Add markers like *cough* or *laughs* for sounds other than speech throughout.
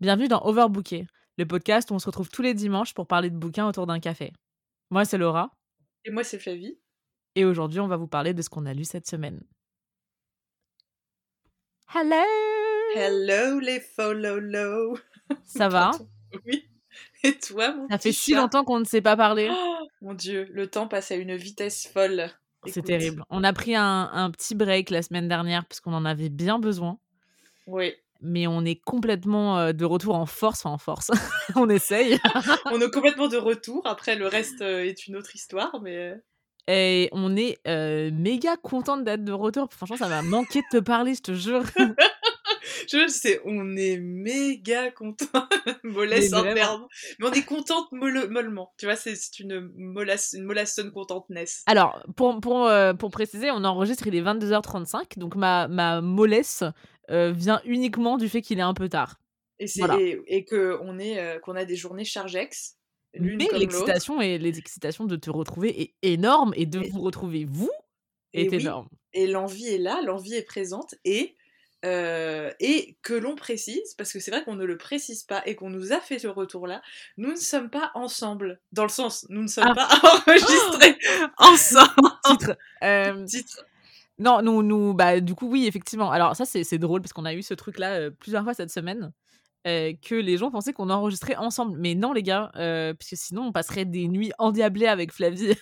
Bienvenue dans Overbooké, le podcast où on se retrouve tous les dimanches pour parler de bouquins autour d'un café. Moi, c'est Laura. Et moi, c'est Flavie. Et aujourd'hui, on va vous parler de ce qu'on a lu cette semaine. Hello Hello les follow *laughs* Ça va? Oui. Et toi, mon Ça fait si chat? longtemps qu'on ne s'est pas parlé. Oh, Mon Dieu, le temps passe à une vitesse folle. C'est terrible. On a pris un, un petit break la semaine dernière parce qu'on en avait bien besoin. Oui. Mais on est complètement euh, de retour en force, enfin en force. *laughs* on essaye. *laughs* On est complètement de retour. Après, le reste euh, est une autre histoire, mais. Et on est euh, méga contente d'être de retour. Franchement, ça m'a manqué de te parler, je te jure. *laughs* Je sais, on est méga content. Mollesse terme. Mais on est contente molle- mollement. Tu vois, c'est une molasse, une molassonne contentness. Alors, pour, pour, euh, pour préciser, on enregistre, il est 22h35. Donc, ma, ma mollesse euh, vient uniquement du fait qu'il est un peu tard. Et, c'est Voilà. et, euh, qu'on a des journées chargex, Mais l'excitation et les excitations de te retrouver est énorme et de Et- vous retrouver, vous, est oui, énorme. et l'envie est là, l'envie est présente, et, euh, et que l'on précise, parce que c'est vrai qu'on ne le précise pas et qu'on nous a fait ce retour-là, nous ne sommes pas ensemble. Dans le sens, nous ne sommes Ah. pas *laughs* enregistrés ensemble. Titre. *laughs* Euh, Titre. Non, nous, nous, bah, du coup, oui, effectivement. Alors, ça, c'est drôle parce qu'on a eu ce truc-là euh, plusieurs fois cette semaine. euh, que les gens pensaient qu'on enregistrait ensemble. Mais non, les gars, euh, parce que sinon, on passerait des nuits endiablées avec Flavie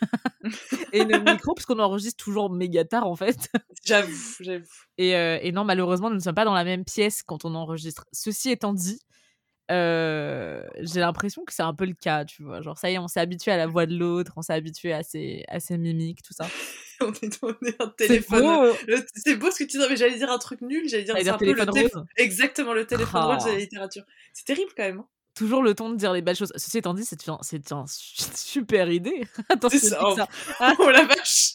*laughs* et le micro, parce qu'on enregistre toujours méga tard, en fait. J'avoue, j'avoue. Et, euh, et non, malheureusement, nous ne sommes pas dans la même pièce quand on enregistre. Ceci étant dit, j'ai l'impression que c'est un peu le cas, tu vois. Genre, ça y est, on s'est habitué à la voix de l'autre, on s'est habitué à ses, à ses mimiques, tout ça. *laughs* On est, on est un C'est téléphone. C'est beau ce que tu dis, mais j'allais dire un truc nul, j'allais dire, un peu le rose. Exactement, le téléphone Ah. rose de la littérature. C'est terrible quand même. hein. Toujours le ton de dire les belles choses. Ceci étant dit, c'est une, *laughs* super idée. *laughs* Attends, C'est oh. ça. oh la vache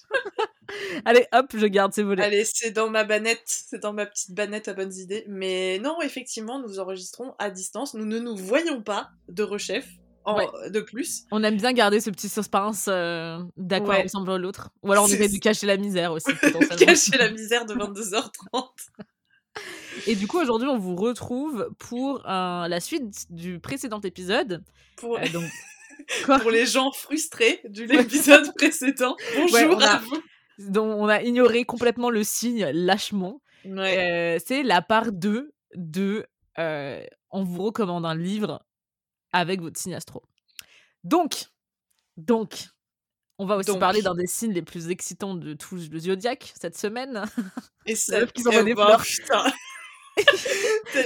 Allez, hop, je garde ces volets. Allez, c'est dans ma banette, c'est dans ma petite banette à bonnes idées. Mais non, effectivement, nous enregistrons à distance. Nous ne nous voyons pas de rechef en, Ouais. de plus. On aime bien garder ce petit suspense euh, d'à quoi Ouais. ressemble l'autre. Ou alors on essaie de cacher la misère aussi. *laughs* Cacher la misère de 22h30. *laughs* Et du coup, aujourd'hui, on vous retrouve pour euh, la suite du précédent épisode. Pour, Euh, donc, *laughs* pour les gens frustrés de l'épisode précédent. Bonjour Ouais, a- à vous. dont on a ignoré complètement le signe lâchement. Ouais. Euh, c'est la part 2 de euh, On vous recommande un livre avec votre signe astro. Donc, donc, on va aussi Donc. parler d'un des signes les plus excitants de tout le zodiaque cette semaine. Et *laughs* ça, meuf qui s'envoie eh des fleurs.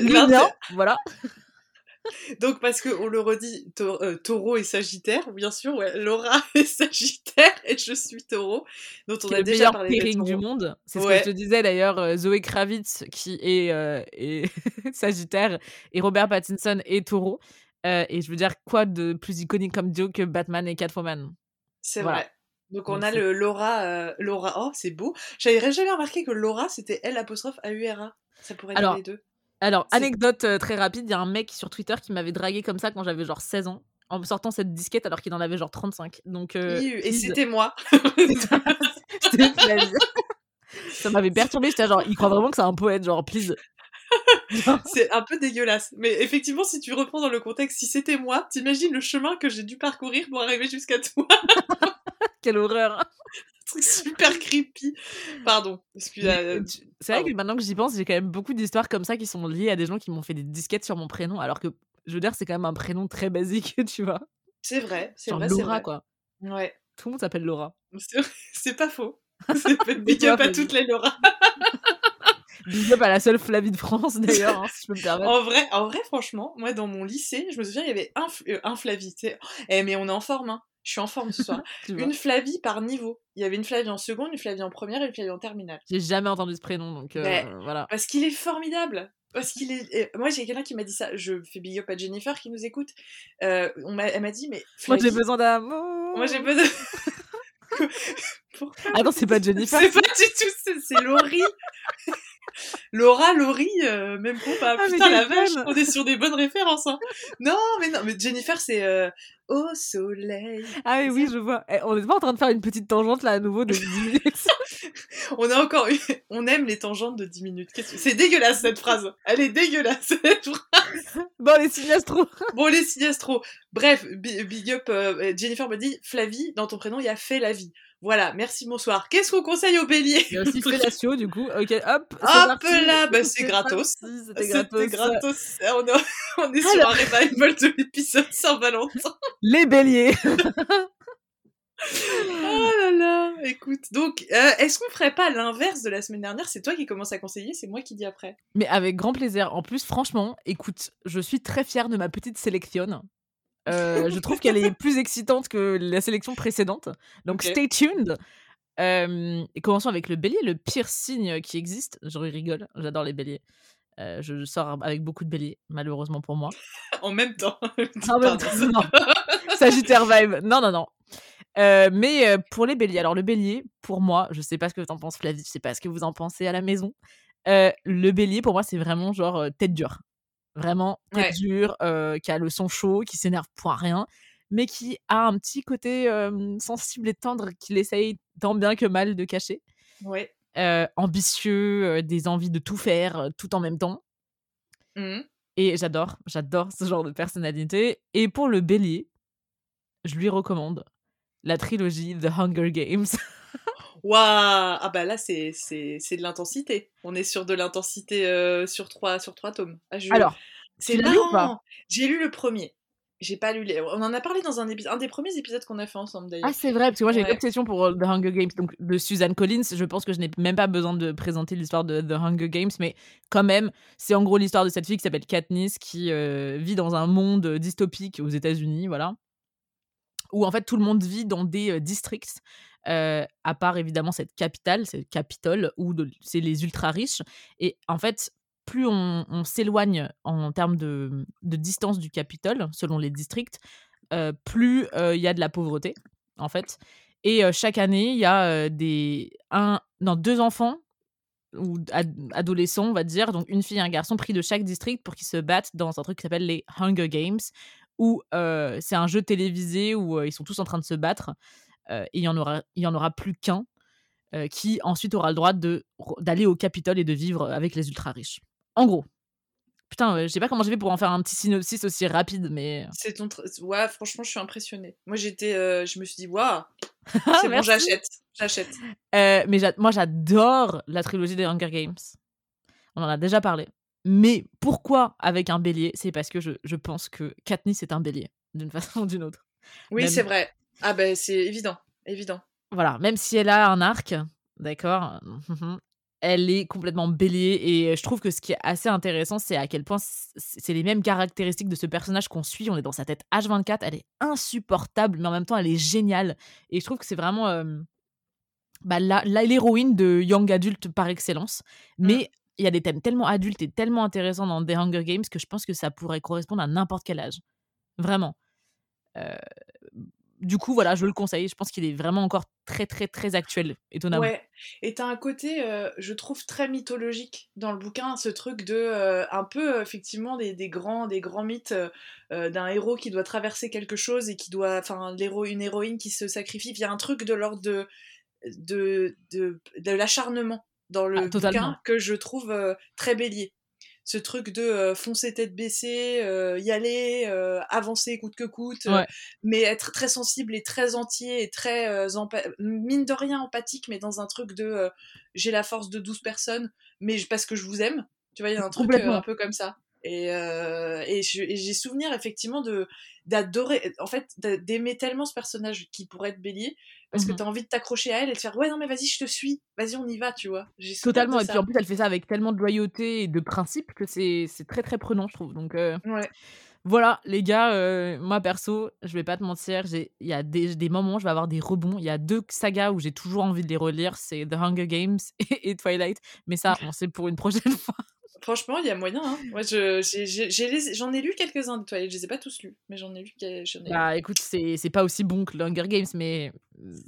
Lilian, *laughs* voilà. *laughs* Donc parce que on le redit, euh, taureau et sagittaire, bien sûr, ouais, Laura est sagittaire et je suis taureau, dont on a le déjà parlé. du monde. C'est ce que je te disais d'ailleurs, euh, Zoé Kravitz qui est, euh, est Sagittaire et Robert Pattinson est Taureau. Euh, et je veux dire, quoi de plus iconique comme duo que Batman et Catwoman? C'est Voilà. vrai. Donc on Donc a le Laura, euh, Laura, oh c'est beau. J'avais jamais remarqué que Laura c'était L apostrophe A U R A. Ça pourrait être les deux. Alors, anecdote euh, très rapide, il y a un mec sur Twitter qui m'avait dragué comme ça quand j'avais genre 16 ans, en me sortant cette disquette alors qu'il en avait genre 35. Donc, Iu, et c'était moi. *laughs* *laughs* c'était ça m'avait perturbé, j'étais genre, il croit vraiment que c'est un poète, genre, please. *laughs* c'est un peu dégueulasse. Mais effectivement, si tu reprends dans le contexte, si c'était moi, t'imagines le chemin que j'ai dû parcourir pour arriver jusqu'à toi? *laughs* Quelle horreur. truc super creepy. Pardon. Euh, C'est vrai pardon. que maintenant que j'y pense, j'ai quand même beaucoup d'histoires comme ça qui sont liées à des gens qui m'ont fait des disquettes sur mon prénom, alors que, je veux dire, c'est quand même un prénom très basique, *laughs* tu vois. c'est vrai, c'est vrai, c'est Laura, vrai. quoi. Ouais. Tout le monde s'appelle Laura. C'est- pas faux. C'est pas big up à toutes les Laura. Big up à la seule Flavie de France, d'ailleurs, hein, si je peux me *laughs* permettre. En vrai, en vrai, franchement, moi dans mon lycée, je me souviens, il y avait un, euh, un Flavie. Eh, mais on est en forme, hein. Je suis en forme ce soir. *laughs* tu vois. une Flavie par niveau. Il y avait une Flavie en seconde, une Flavie en première et une Flavie en terminale. J'ai jamais entendu ce prénom, donc euh, Mais- voilà. Parce qu'il est formidable. Parce qu'il est. Moi, j'ai quelqu'un qui m'a dit ça. Je fais big up à Jennifer qui nous écoute. Euh, on m'a- Elle m'a dit, mais. Moi, j'ai besoin d'amour. Moi, j'ai besoin. *laughs* Pourquoi Ah non, c'est pas Jennifer. C'est pas du tout, c'est- c'est Laurie. Laura, Laurie, euh, même compas. Ah, mais Putain, la vache, on est sur des bonnes références. Hein. Non, mais non, mais Jennifer, c'est euh, Au soleil. Ah oui, oui, je vois. Eh, on est pas en train de faire une petite tangente là à nouveau de 10 minutes. *laughs* *laughs* On a encore eu... On aime les tangentes de 10 minutes. Que- C'est dégueulasse cette phrase. Elle est dégueulasse *laughs* cette phrase. bon, les signes astro. Bon, les signes astro. Bref, bi- big up. euh, Jennifer me dit Flavie, dans ton prénom, il y a fait la vie. Voilà, merci, bonsoir. Qu'est-ce qu'on conseille aux béliers? Il y a aussi *laughs* Fellatio, du coup. Ok, hop. Hop là, bah, c'est gratos. C'était gratos. gratos. On est, *laughs* on est sur un revival de l'épisode Saint-Valentin. *laughs* Les béliers. Oh là là, écoute. Donc, euh, est-ce qu'on ferait pas l'inverse de la semaine dernière? C'est toi qui commence à conseiller, c'est moi qui dis après. Mais avec grand plaisir. En plus, franchement, écoute, je suis très fière de ma petite sélection. Euh, je trouve qu'elle est plus excitante que la sélection précédente. Donc, stay tuned. Euh, et commençons avec le bélier, le pire signe qui existe. Je rigole, j'adore les béliers. Euh, je sors avec beaucoup de béliers, malheureusement pour moi. *laughs* En même temps. Ah ouais, *laughs* Pardon. non. Sagittaire vibe. Non, non, non. Euh, mais euh, pour les béliers, alors le bélier, pour moi, je sais pas ce que t'en penses, Flavie, je sais pas ce que vous en pensez à la maison. Euh, le bélier, pour moi, c'est vraiment genre tête dure. Vraiment Ouais. dure, euh, qui a le son chaud, qui s'énerve pour rien, mais qui a un petit côté euh, sensible et tendre qu'il essaye tant bien que mal de cacher. Ouais. Euh, ambitieux, des envies de tout faire tout en même temps. Mhm. Et j'adore, j'adore ce genre de personnalité. Et pour le bélier, je lui recommande la trilogie The Hunger Games. *laughs* Waouh Ah bah là, c'est c'est- c'est de l'intensité. On est sur de l'intensité euh, sur, trois, sur trois tomes. Ah, je- Alors, c'est marrant. J'ai lu le premier. J'ai pas lu les... On en a parlé dans un, épisode, un des premiers épisodes qu'on a fait ensemble d'ailleurs. ah c'est vrai, parce que moi j'ai une obsession pour euh, The Hunger Games, donc de Suzanne Collins. Je pense que je n'ai même pas besoin de présenter l'histoire de The Hunger Games, mais quand même, c'est en gros l'histoire de cette fille qui s'appelle Katniss, qui euh, vit dans un monde dystopique aux États-Unis, voilà, où en fait tout le monde vit dans des euh, districts. Euh, à part évidemment cette capitale, c'est le Capitole, où c'est les ultra riches. Et en fait, plus on, s'éloigne en termes de, distance du Capitole, selon les districts, euh, plus euh, il y a de la pauvreté, en fait. Et chaque année, il y a des un, non, deux enfants ou ad- adolescents, on va dire, donc une fille et un garçon pris de chaque district pour qu'ils se battent dans un truc qui s'appelle les Hunger Games, où c'est un jeu télévisé où ils sont tous en train de se battre. Euh, et il y en aura, il y en aura plus qu'un euh, qui ensuite aura le droit de d'aller au Capitole et de vivre avec les ultra riches. En gros. Putain, euh, je sais pas comment j'ai fait pour en faire un petit synopsis aussi rapide, mais. C'est ton. Ouais, franchement, je suis impressionnée. Moi, j'étais. euh, je me suis dit, waouh, *laughs* c'est bon, j'achète. J'achète. Euh, mais moi, j'adore la trilogie des Hunger Games. On en a déjà parlé. Mais pourquoi avec un bélier? C'est parce que je, je pense que Katniss est un bélier, d'une *laughs* façon ou d'une autre. Oui, c'est vrai. Ah ben, c'est évident. Évident. Voilà, même si elle a un arc, d'accord, *laughs* elle est complètement bélier. Et je trouve que ce qui est assez intéressant, c'est à quel point c'est les mêmes caractéristiques de ce personnage qu'on suit. On est dans sa tête H24, elle est insupportable, mais en même temps, elle est géniale. Et je trouve que c'est vraiment euh, bah, l'héroïne de Young Adult par excellence. Mais il y a des thèmes tellement adultes et tellement intéressants dans The Hunger Games que je pense que ça pourrait correspondre à n'importe quel âge. Vraiment. Euh, du coup, voilà, je le conseille. Je pense qu'il est vraiment encore très, très, très actuel, étonnamment. Ouais. Et t'as un côté, euh, je trouve, très mythologique dans le bouquin, ce truc de euh, un peu effectivement des, des grands, des grands mythes euh, d'un héros qui doit traverser quelque chose et qui doit, enfin, l'héros, une héroïne qui se sacrifie. Il y a un truc de l'ordre de de, de, de l'acharnement dans le Ah, totalement. bouquin que je trouve très bélier. Ce truc de euh, foncer tête baissée, euh, y aller, euh, avancer coûte que coûte, Ouais. mais être très sensible et très entier et très mine de rien empathique, mais dans un truc de j'ai la force de 12 personnes, mais parce que je vous aime. Tu vois, il y a un truc un peu comme ça. Et, et j'ai souvenir effectivement de d'adorer, en fait, d'a- d'aimer tellement ce personnage qui pourrait être bélier, parce que Mhm. t'as envie de t'accrocher à elle et de faire ouais, non, mais vas-y, je te suis, vas-y, on y va, tu vois. Totalement. Et puis en plus, elle fait ça avec tellement de loyauté et de principe que c'est très, très prenant, je trouve. Donc euh, Ouais. voilà, les gars, euh, moi perso, je vais pas te mentir, j'ai- il y a des, des moments où je vais avoir des rebonds. Il y a deux sagas où j'ai toujours envie de les relire c'est The Hunger Games et, *laughs* et Twilight. Mais ça, on sait pour une prochaine *laughs* fois. Franchement, il y a moyen. Hein. Moi, je, j'en ai lu quelques-uns de Twilight. Je les ai pas tous lus, mais j'en ai lu. J'en ai... Bah écoute, c'est pas aussi bon que Hunger Games, mais.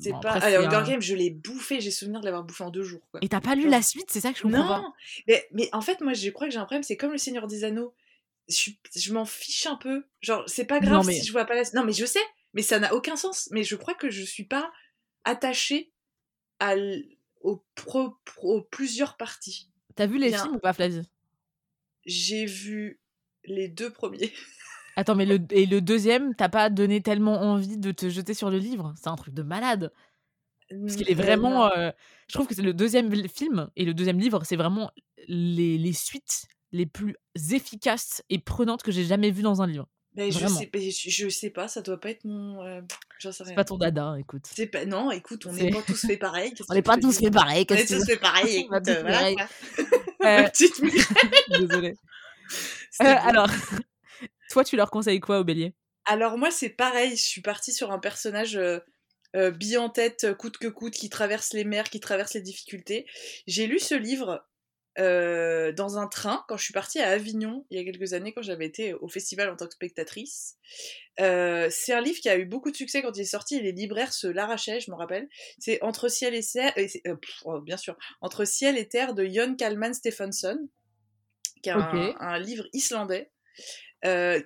c'est bon, pas. après, Ah, Hunger un- Games, je l'ai bouffé. J'ai souvenir de l'avoir bouffé en deux jours. Quoi. Et t'as pas lu la suite, c'est ça que je comprends pas. Non, mais, mais en fait, moi, je crois que j'ai un problème. C'est comme le Seigneur des Anneaux. Je, m'en fiche un peu. Genre, c'est pas grave Non, mais- si je vois pas la. Non, mais je sais, mais ça n'a aucun sens. Mais je crois que je suis pas attachée à l- aux, pro- pro- aux plusieurs parties. T'as vu les Bien. films ou pas, Flavie? J'ai vu Les deux premiers. *laughs* Attends, mais le, et le deuxième, t'as pas donné tellement envie de te jeter sur le livre? C'est un truc de malade. Parce qu'il est vraiment. Euh, je trouve que c'est le deuxième film et le deuxième livre, c'est vraiment les, les suites les plus efficaces et prenantes que j'ai jamais vues dans un livre. Je, sais, je, sais pas, ça doit pas être mon. Euh, c'est pas ton dada, écoute. C'est pas, non, écoute, on n'est pas tous fait pareil. on n'est pas *laughs* tous fait pareil. On est tous fait pareil. *laughs* Écoute, euh, *laughs* voilà, euh... Désolée. Euh, alors, toi, tu leur conseilles quoi au bélier? Alors, moi, c'est pareil. Je suis partie sur un personnage euh, euh bille en tête, coûte que coûte, qui traverse les mers, qui traverse les difficultés. J'ai lu ce livre euh, dans un train quand je suis partie à Avignon il y a quelques années quand j'avais été au festival en tant que spectatrice. Euh, c'est un livre qui a eu beaucoup de succès quand il est sorti et les libraires se l'arrachaient, je me rappelle. C'est Entre ciel et terre, euh, oh, bien sûr, Entre ciel et terre de Jon Kalman Stephenson, qui est un, livre islandais,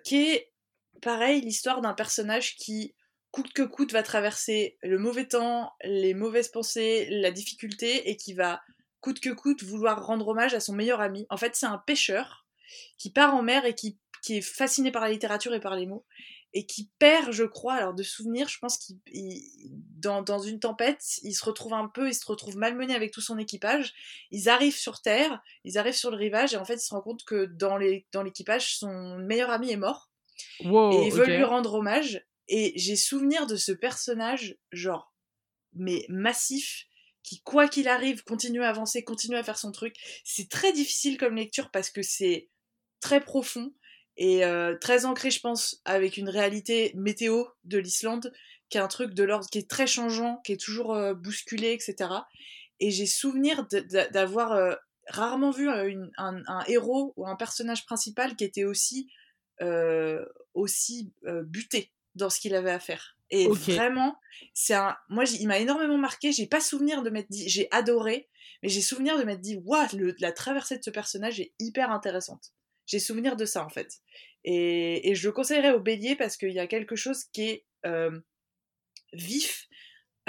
qui est pareil l'histoire d'un personnage qui coûte que coûte va traverser le mauvais temps, les mauvaises pensées, la difficulté et qui va coûte que coûte vouloir rendre hommage à son meilleur ami. En fait, c'est un pêcheur qui part en mer et qui, est fasciné par la littérature et par les mots et qui perd, je crois, alors de souvenirs, je pense qu'il dans, dans, une tempête, il se retrouve un peu, il se retrouve malmené avec tout son équipage. Ils arrivent sur terre, ils arrivent sur le rivage et en fait, il se rend compte que dans les dans l'équipage, son meilleur ami est mort et il veut lui rendre hommage. Et j'ai souvenir de ce personnage, genre, mais massif, qui, quoi qu'il arrive, continue à avancer, continue à faire son truc. C'est très difficile comme lecture parce que c'est très profond et euh, très ancré, je pense, avec une réalité météo de l'Islande, qui est un truc de l'ordre qui est très changeant, qui est toujours euh, bousculé, etc. Et j'ai souvenir d'avoir euh, rarement vu un, un, héros ou un personnage principal qui était aussi, aussi buté dans ce qu'il avait à faire. Et vraiment, c'est un. Moi, il m'a énormément marqué. J'ai pas souvenir de m'être dit. J'ai adoré, mais j'ai souvenir de m'être dit, waouh, la traversée de ce personnage est hyper intéressante. J'ai souvenir de ça, en fait. Et, et je le conseillerais au bélier parce qu'il y a quelque chose qui est euh, vif,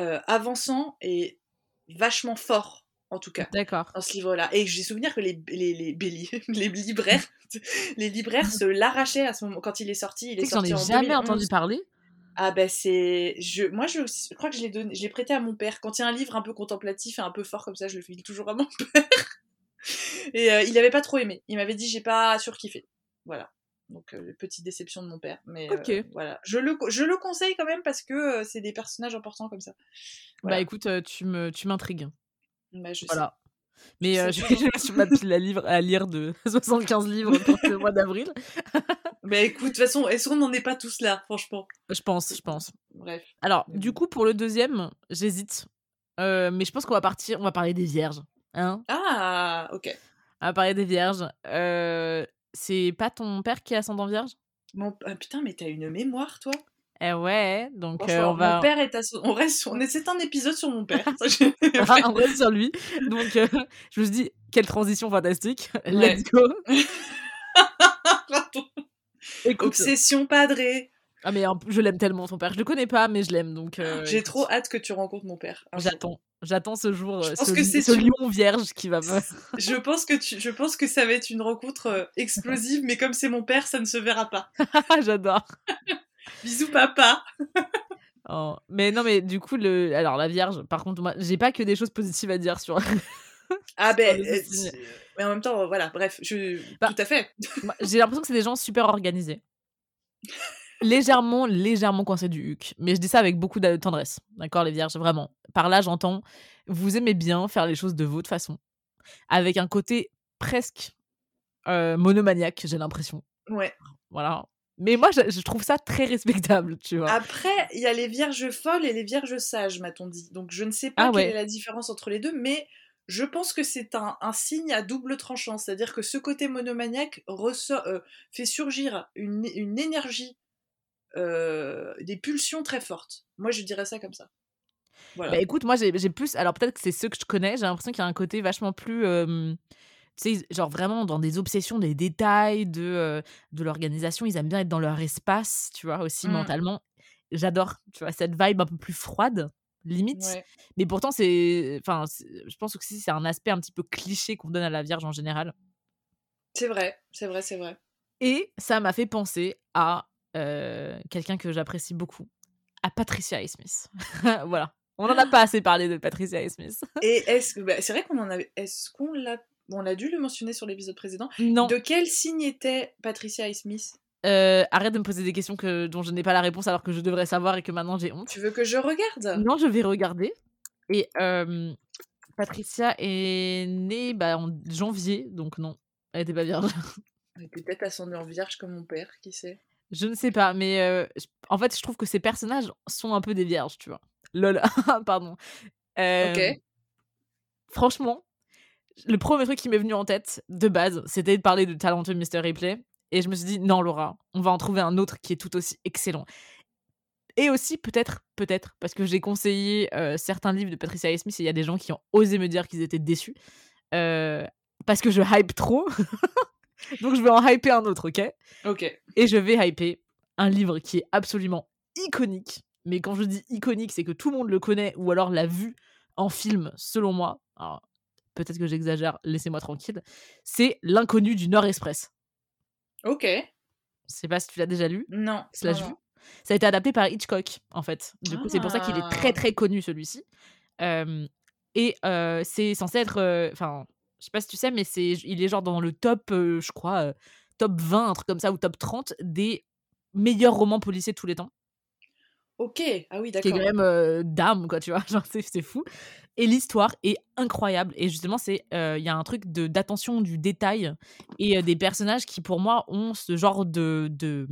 euh, avançant et vachement fort, en tout cas. D'accord. Dans ce livre-là. Et j'ai souvenir que les, les, les, béliers, *laughs* les libraires, *laughs* les libraires se l'arrachaient à ce moment quand il est sorti. Il est sorti j'en ai jamais entendu parler. Ah ben c'est je moi je, crois que je l'ai donné je l'ai prêté à mon père. Quand il y a un livre un peu contemplatif et un peu fort comme ça je le file toujours à mon *laughs* père. Et euh, il avait pas trop aimé. Il m'avait dit j'ai pas surkiffé. Voilà. Donc euh, petite déception de mon père mais euh, voilà. Je le je le conseille quand même parce que c'est des personnages importants comme ça. Bah écoute tu me tu m'intrigues. Bah, je voilà. Mais euh, j'ai sur *laughs* ma pile à, livre, à lire de *laughs* 75 livres pour le mois d'avril. Mais écoute, de toute façon, est-ce qu'on n'en est pas tous là, franchement? Je pense, je pense. Bref. Alors, du coup, pour le deuxième, j'hésite. Euh, mais je pense qu'on va partir, on va parler des vierges. Hein ah, ok. On va parler des vierges. Euh, c'est pas ton père qui est ascendant vierge? Mon... Ah, putain, mais t'as une mémoire, toi eh ouais, donc euh, on va. Mon père est à... on reste, on c'est un épisode sur mon père. *laughs* *laughs* on reste sur lui. Donc euh, je me suis dit quelle transition fantastique. Let's go. *laughs* Obsession padré. Ah mais je l'aime tellement ton père. Je le connais pas mais je l'aime donc. Euh, J'ai trop hâte que tu rencontres mon père. J'attends. J'attends ce jour, ce, que ce lion vierge qui va me... *laughs* je pense que tu, je pense que ça va être une rencontre explosive, mais comme c'est mon père, ça ne se verra pas. *laughs* J'adore. *laughs* Bisous papa. oh. Mais non, mais du coup, le... alors la Vierge, par contre, moi, j'ai pas que des choses positives à dire sur. ah ben, euh, mais en même temps, voilà, bref, je... Bah, tout à fait. j'ai l'impression que c'est des gens super organisés. légèrement, légèrement coincés du huc. Mais je dis ça avec beaucoup de tendresse. D'accord, les vierges, vraiment. Par là, j'entends, vous aimez bien faire les choses de votre façon. Avec un côté presque euh, monomaniaque, j'ai l'impression. Ouais. Voilà. Mais moi, je, trouve ça très respectable, tu vois. Après, il y a les vierges folles et les vierges sages, m'a-t-on dit. Donc, je ne sais pas ah quelle est la différence entre les deux, mais je pense que c'est un, signe à double tranchant. C'est-à-dire que ce côté monomaniaque ressort, euh, fait surgir une, énergie, euh, des pulsions très fortes. Moi, je dirais ça comme ça. Voilà. Bah écoute, moi, j'ai plus. Alors, peut-être que c'est ceux que je connais, j'ai l'impression qu'il y a un côté vachement plus. Euh, tu sais, genre vraiment dans des obsessions des détails de, euh, de l'organisation. Ils aiment bien être dans leur espace, tu vois, aussi mmh. mentalement. J'adore, tu vois, cette vibe un peu plus froide, limite. Mais pourtant, c'est. Enfin, je pense que c'est un aspect un petit peu cliché qu'on donne à la Vierge en général. C'est vrai, c'est vrai, c'est vrai. Et ça m'a fait penser à euh, quelqu'un que j'apprécie beaucoup, à Patricia A. Smith. *laughs* voilà. On n'en a pas assez parlé de Patricia A. Smith. *laughs* Et est-ce que bah, c'est vrai qu'on en avait est-ce qu'on l'a on a dû le mentionner sur l'épisode précédent. Non. De quel signe était Patricia A. Smith? Euh, arrête de me poser des questions que, dont je n'ai pas la réponse alors que je devrais savoir et que maintenant j'ai honte. Tu veux que je regarde? Non, je vais regarder. Et euh, Patricia est née bah, en janvier, donc non, elle était pas vierge. Elle était Peut-être ascendant vierge comme mon père, qui sait? Je ne sais pas, mais euh, en fait, je trouve que ces personnages sont un peu des vierges, tu vois. Lol, *laughs* pardon. Ok. Franchement, le premier truc qui m'est venu en tête, de base, c'était de parler de talentueux Mr. Ripley. Et je me suis dit, non, Laura, on va en trouver un autre qui est tout aussi excellent. Et aussi, peut-être, peut-être, parce que j'ai conseillé euh, certains livres de Patricia A. Smith et il y a des gens qui ont osé me dire qu'ils étaient déçus. euh, parce que je hype trop. *laughs* Donc je vais en hyper un autre, ok? Ok. et je vais hyper un livre qui est absolument iconique. Mais quand je dis iconique, c'est que tout le monde le connaît ou alors l'a vu en film, selon moi. Alors, peut-être que j'exagère, laissez-moi tranquille. C'est L'inconnu du Nord Express. Ok. Je sais pas si tu l'as déjà lu, Non. slash vu. Ça a été adapté par Hitchcock, en fait. Du coup, c'est pour ça qu'il est très Ah. très connu celui-ci. Euh, et euh, c'est censé être. euh, Enfin, je sais pas si tu sais, mais c'est, il est genre dans le top, euh, je crois, euh, top 20, un truc comme ça, ou top 30 des meilleurs romans policiers de tous les temps. Ok. Ah oui, qui est d'accord. quand même euh, d'âme, quoi, tu vois. *laughs* Genre, c'est fou. Et l'histoire est incroyable. Et justement, c'est euh, il y a un truc de, d'attention du détail et euh, des personnages qui, pour moi, ont ce genre de, de,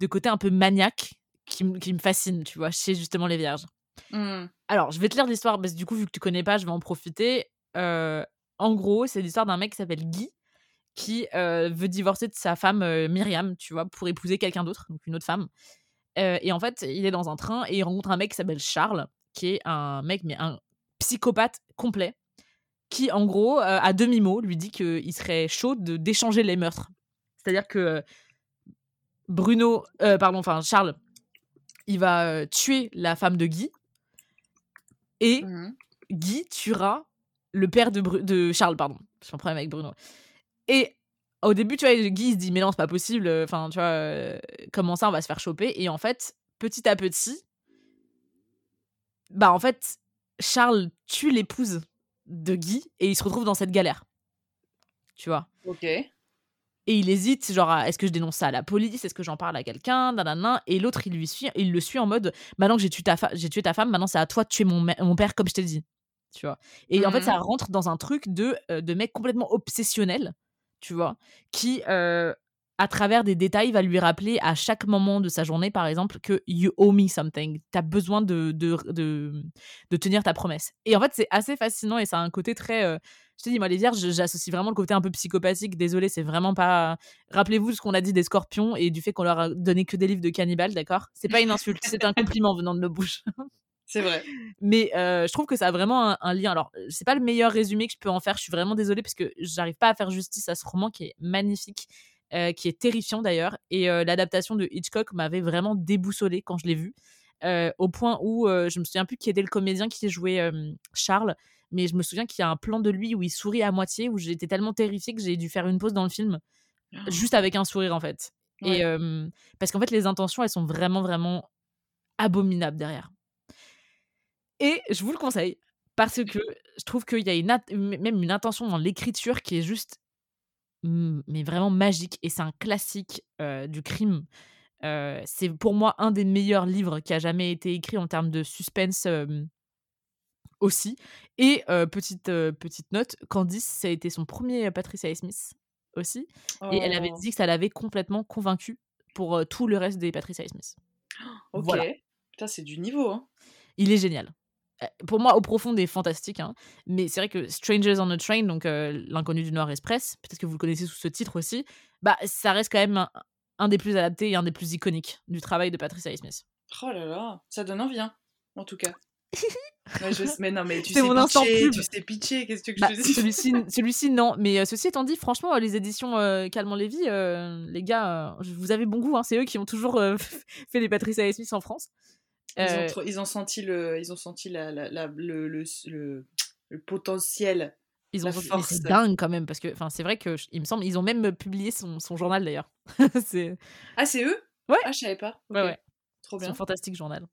de côté un peu maniaque qui, qui me fascine, tu vois, chez justement les vierges. Hmm. Alors, je vais te lire l'histoire, parce que du coup, vu que tu connais pas, je vais en profiter. Euh, en gros, c'est l'histoire d'un mec qui s'appelle Guy, qui veut divorcer de sa femme Myriam, tu vois, pour épouser quelqu'un d'autre, donc une autre femme. Et en fait, il est dans un train et il rencontre un mec qui s'appelle Charles, qui est un mec, mais un psychopathe complet, qui, en gros, euh, à demi-mot, lui dit qu'il serait chaud de d'échanger les meurtres. C'est-à-dire que Bruno, euh, pardon, enfin Charles, il va euh, tuer la femme de Guy et Mhm. Guy tuera le père de, Bru- de Charles, pardon. J'ai un problème avec Bruno. Et au début, tu vois, Guy il se dit, mais non, c'est pas possible. Enfin, tu vois, euh, comment ça, on va se faire choper? Et en fait, petit à petit, bah, en fait, Charles tue l'épouse de Guy et il se retrouve dans cette galère. Tu vois? Ok. Et il hésite, genre, est-ce que je dénonce ça à la police? Est-ce que j'en parle à quelqu'un? Et l'autre, il lui suit, il le suit en mode, maintenant que j'ai tué ta, fa- j'ai tué ta femme, maintenant c'est à toi de tuer mon, mon père comme je t'ai dit. Tu vois? Et en fait, ça rentre dans un truc de, euh, de mec complètement obsessionnel, tu vois, qui, euh, à travers des détails, va lui rappeler à chaque moment de sa journée, par exemple, que you owe me something. T'as besoin de, de, de, de tenir ta promesse. Et en fait, c'est assez fascinant et ça a un côté très. euh, je te dis, moi, les vierges, j'associe vraiment le côté un peu psychopathique. Désolé, c'est vraiment pas. Rappelez-vous ce qu'on a dit des scorpions et du fait qu'on leur a donné que des livres de cannibales, d'accord? C'est pas une insulte, c'est un compliment venant de nos bouches. *laughs* C'est vrai. Mais euh, je trouve que ça a vraiment un, un lien. Alors, c'est pas le meilleur résumé que je peux en faire. Je suis vraiment désolée parce que j'arrive pas à faire justice à ce roman qui est magnifique, euh, qui est terrifiant d'ailleurs. Et euh, l'adaptation de Hitchcock m'avait vraiment déboussolée quand je l'ai vu. euh, au point où je me souviens plus qui était le comédien qui jouait Charles, mais je me souviens qu'il y a un plan de lui où il sourit à moitié, où j'étais tellement terrifiée que j'ai dû faire une pause dans le film, juste avec un sourire en fait. Ouais. Et parce qu'en fait, les intentions, elles sont vraiment, vraiment abominables derrière. Et je vous le conseille parce que je trouve qu'il y a une même une intention dans l'écriture qui est juste, mais vraiment magique. Et c'est un classique euh, du crime. Euh, c'est pour moi un des meilleurs livres qui a jamais été écrit en termes de suspense euh, aussi. Et petite, petite note, Candice, ça a été son premier Patricia. Smith aussi. Et elle avait Oh, dit que ça l'avait complètement convaincue pour tout le reste des Patricia. Smith. Ok. Voilà. Putain, c'est du niveau. Hein. Il est génial. Euh, Pour moi, au profond, il est fantastique. hein. Mais c'est vrai que Strangers on a Train, donc euh, l'inconnu du Nord Express, peut-être que vous le connaissez sous ce titre aussi, bah ça reste quand même un, un des plus adaptés et un des plus iconiques du travail de Patricia A. Smith. Oh là là, ça donne envie, hein, en tout cas. *laughs* Ouais, je Mais non, mais tu sais mon pitcher, tu sais pitcher, qu'est-ce que tu veux Bah, je te dise *laughs* celui-ci, non. Mais euh, ceci étant dit, franchement, les éditions euh, Calmant Lévy, les gars, vous avez bon goût. hein. C'est eux qui ont toujours *laughs* fait les Patricia A. Smith en France. Ils, ont, Euh, ils ont senti le, ils ont senti la, la- la- le, le, le- le potentiel Ils ont c'est dingue quand même parce que, enfin, c'est vrai que je- il me semble, ils ont même publié son, son journal d'ailleurs. *laughs* c'est Ah, c'est eux? Ouais. Ah, je savais pas. ouais, ouais, Trop bien. fantastique journal.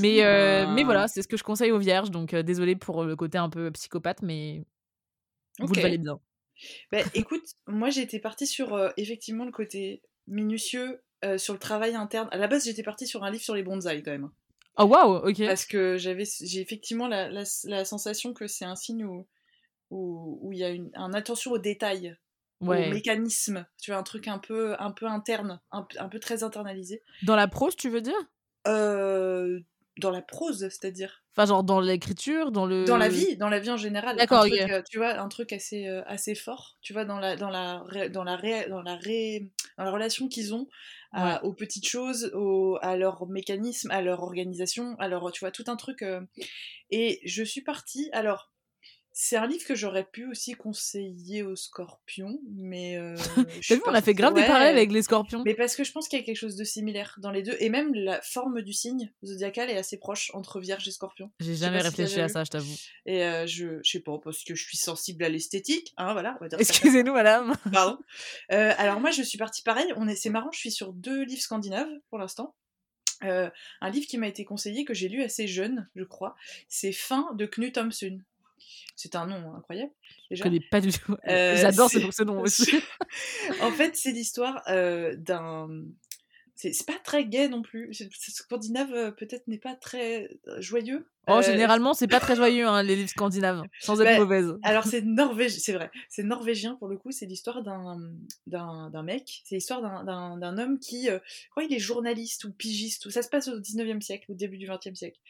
Mais, euh, mais voilà, c'est ce que je conseille aux vierges. Donc euh, désolé pour le côté un peu psychopathe, mais vous Ok. le valez bien. Bah, *laughs* écoute, moi j'étais partie sur euh, effectivement le côté minutieux sur le travail interne. À la base, j'étais partie sur un livre sur les bonsaïs quand même. Oh waouh, ok. Parce que j'avais, j'ai effectivement la, la- la sensation que c'est un signe où où où il y a une un attention aux détails, au Ouais. mécanisme. Tu vois, un truc un peu un peu interne, un peu très internalisé. Dans la prose, tu veux dire? Euh, dans la prose, c'est-à-dire Enfin, genre dans l'écriture, dans le. dans la vie, dans la vie en général. Un D'accord, truc, ok. euh, tu vois, un truc assez euh, assez fort. Tu vois, dans la dans la ré- dans la ré- dans la ré- dans la relation qu'ils ont à- aux petites choses, à leur mécanisme, à leur organisation, à leur, tu vois, tout un truc. euh, Et je suis partie. Alors, c'est un livre que j'aurais pu aussi conseiller aux scorpions, mais. euh, *laughs* T'as vu, on a fait grave des parallèles avec les scorpions. Mais parce que je pense qu'il y a quelque chose de similaire dans les deux. Et même la forme du signe zodiacal est assez proche entre Vierge et Scorpion. J'ai jamais si réfléchi à ça, je t'avoue. Et euh, je, je sais pas, parce que je suis sensible à l'esthétique, hein, voilà, Excusez-nous, madame. *laughs* Pardon. Euh, alors moi, je suis partie pareil, on est, c'est marrant, je suis sur deux livres scandinaves pour l'instant. Euh, un livre qui m'a été conseillé, que j'ai lu assez jeune, je crois, c'est Fin de Knut Hamsun. C'est un nom incroyable, Je déjà. connais pas du tout. Euh, J'adore ce nom *laughs* aussi. *laughs* en fait, c'est l'histoire euh, d'un. C'est pas très gai non plus. Scandinave, euh, peut-être, n'est pas très euh, joyeux. Oh, Euh, généralement, c'est pas très *laughs* joyeux, hein, les livres scandinaves, sans être Bah, mauvaise. Alors c'est *laughs* norvégien, c'est vrai, c'est norvégien pour le coup, c'est l'histoire d'un, mec, c'est l'histoire d'un, homme qui, euh, crois il est journaliste ou pigiste, ou ça se passe au 19e siècle, au début du 20e siècle.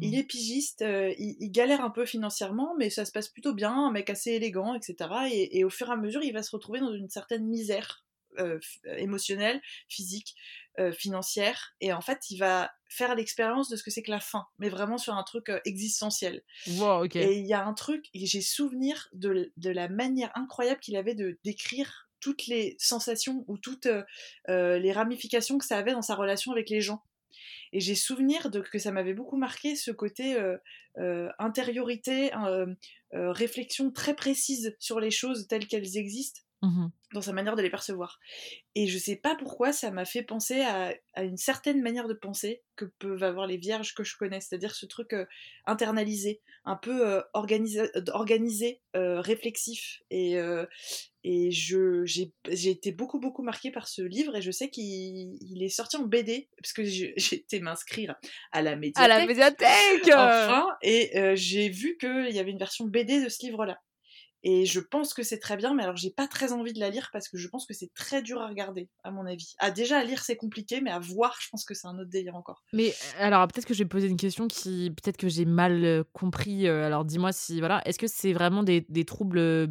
Il Mhm. est pigiste, euh, il, il galère un peu financièrement, mais ça se passe plutôt bien, un mec assez élégant, etc. Et, et au fur et à mesure, il va se retrouver dans une certaine misère euh, émotionnelle, physique, euh, financière, et en fait, il va faire l'expérience de ce que c'est que la faim, mais vraiment sur un truc euh, existentiel. Wow. Et il y a un truc, et j'ai souvenir de, la manière incroyable qu'il avait de décrire toutes les sensations ou toutes euh, les ramifications que ça avait dans sa relation avec les gens. Et j'ai souvenir de que ça m'avait beaucoup marqué ce côté euh, euh, intériorité, euh, réflexion très précise sur les choses telles qu'elles existent Mhm. dans sa manière de les percevoir. Et je sais pas pourquoi ça m'a fait penser à, à une certaine manière de penser que peuvent avoir les vierges que je connais, c'est-à-dire ce truc euh, internalisé, un peu euh, organisé, euh, organisé euh, réflexif. Et, euh, et je, j'ai, été beaucoup, beaucoup marquée par ce livre et je sais qu'il il est sorti en BD, parce que *laughs* j'ai été m'inscrire à la médiathèque. À la médiathèque Enfin, et j'ai vu qu'il y avait une version BD de ce livre-là. Et je pense que c'est très bien, mais alors j'ai pas très envie de la lire parce que je pense que c'est très dur à regarder, à mon avis. À déjà à lire c'est compliqué, mais à voir, je pense que c'est un autre délire encore. Mais euh, alors, peut-être que je vais poser une question qui, peut-être que j'ai mal euh, compris. euh, alors, dis-moi si, voilà, est-ce que c'est vraiment des, des troubles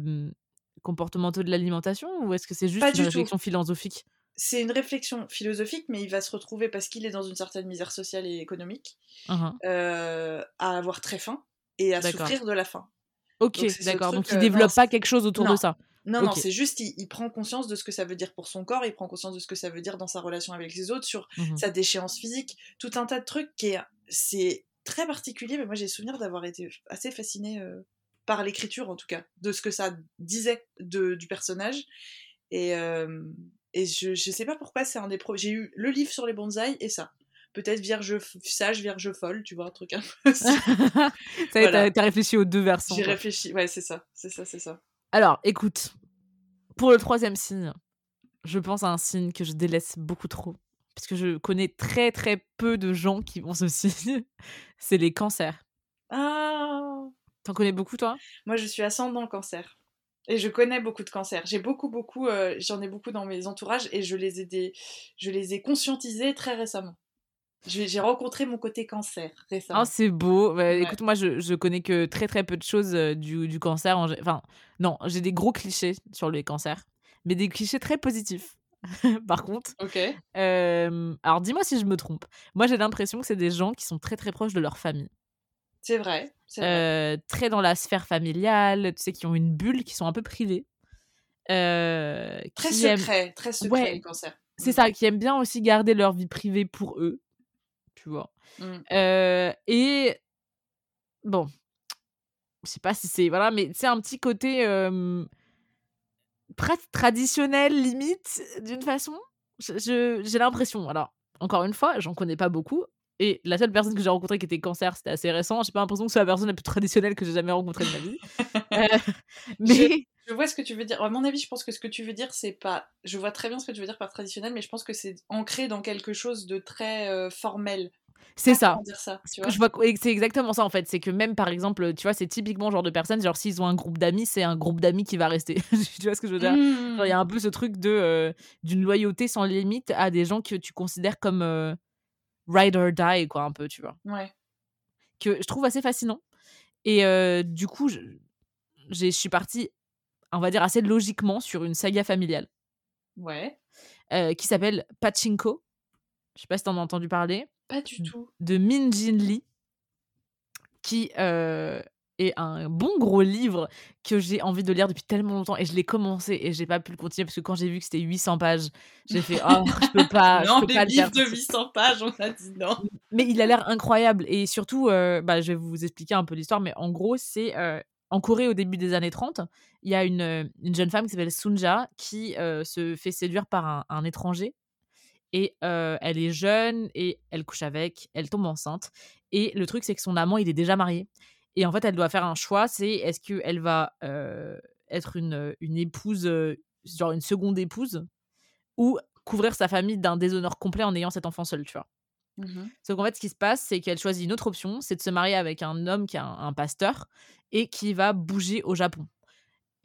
comportementaux de l'alimentation ou est-ce que c'est juste Pas une du tout. réflexion philosophique? C'est une réflexion philosophique, mais il va se retrouver parce qu'il est dans une certaine misère sociale et économique, euh, à avoir très faim et à souffrir de la faim. Ok, d'accord. Donc, il euh, développe non, pas quelque chose autour non. de ça. Non, non, c'est juste, il, il prend conscience de ce que ça veut dire pour son corps, il prend conscience de ce que ça veut dire dans sa relation avec les autres, sur Mhm. sa déchéance physique, tout un tas de trucs qui est, c'est très particulier, mais moi j'ai souvenir d'avoir été assez fascinée euh, par l'écriture en tout cas, de ce que ça disait de, du personnage. Et, euh, et je, je sais pas pourquoi c'est un des pro. J'ai eu le livre sur les bonsaïs et ça. Peut-être vierge sage, vierge folle, tu vois, un truc un *laughs* peu. ça Voilà. t'as- réfléchi aux deux versants. J'ai réfléchi, ouais, c'est ça, c'est ça, c'est ça. Alors, écoute, pour le troisième signe, je pense à un signe que je délaisse beaucoup trop. Parce que je connais très très peu de gens qui ont ce *laughs* signe. C'est les cancers. Ah T'en connais beaucoup, toi? Moi, je suis ascendant cancer. Et je connais beaucoup de cancers. J'ai beaucoup, beaucoup, euh, j'en ai beaucoup dans mes entourages et je les ai, des, je les ai conscientisés très récemment. J'ai rencontré mon côté cancer récemment. Ah, c'est beau. Bah, Ouais. Écoute, moi, je, je connais que très très peu de choses euh, du, du cancer. en Enfin, non, j'ai des gros clichés sur les cancers, mais des clichés très positifs. *laughs* Par contre, ok. Euh, alors dis-moi si je me trompe. Moi, j'ai l'impression que c'est des gens qui sont très très proches de leur famille. C'est vrai. Euh, très dans la sphère familiale, tu sais, qui ont une bulle, qui sont un peu privés. Euh, Très aiment- secret, très secret Ouais. les cancers. C'est ça, qui aiment bien aussi garder leur vie privée pour eux. Tu vois? Mm. Euh, et bon, je sais pas si c'est voilà, mais c'est un petit côté euh, presque traditionnel limite d'une façon. Je- J'ai l'impression. Alors encore une fois, j'en connais pas beaucoup. Et la seule personne que j'ai rencontrée qui était cancer, c'était assez récent. J'ai pas l'impression que c'est la personne la plus traditionnelle que j'ai jamais rencontrée de ma vie. *laughs* Euh, mais Je vois ce que tu veux dire. À mon avis, je pense que ce que tu veux dire, c'est pas. Je vois très bien ce que tu veux dire par traditionnel, mais je pense que c'est ancré dans quelque chose de très euh, formel. c'est ça. dire ça, tu vois Je c'est exactement ça en fait. C'est que même par exemple, tu vois, c'est typiquement le genre de personnes, genre s'ils ont un groupe d'amis, c'est un groupe d'amis qui va rester. *laughs* tu vois ce que je veux dire? Mmh. Il y a un peu ce truc de euh, d'une loyauté sans limite à des gens que tu considères comme euh, ride or die, quoi, un peu, tu vois. Ouais. Que je trouve assez fascinant. Et euh, du coup, je, je suis partie, on va dire, assez logiquement sur une saga familiale Ouais. euh, qui s'appelle Pachinko. Je sais pas si t'en as entendu parler. Pas du tout. de Min Jin Lee, qui euh, est un bon gros livre que j'ai envie de lire depuis tellement longtemps et je l'ai commencé et j'ai pas pu le continuer parce que quand j'ai vu que c'était 800 pages, j'ai fait *laughs* oh je peux pas, non, je peux les pas le faire. livres de 800 pages, on a dit non. Mais il a l'air incroyable et surtout, euh, bah, je vais vous expliquer un peu l'histoire, mais en gros c'est en Corée au début des années 30, il y a une, euh, une jeune femme qui s'appelle Sunja qui euh, se fait séduire par un, étranger et euh, elle est jeune et elle couche avec, elle tombe enceinte. Et le truc, c'est que son amant, il est déjà marié. Et en fait, elle doit faire un choix, c'est est-ce qu'elle va être une, une épouse, genre une seconde épouse, ou couvrir sa famille d'un déshonneur complet en ayant cet enfant seul, tu vois? Mhm. Sauf qu'en fait, ce qui se passe, c'est qu'elle choisit une autre option, c'est de se marier avec un homme qui est un, un pasteur et qui va bouger au Japon.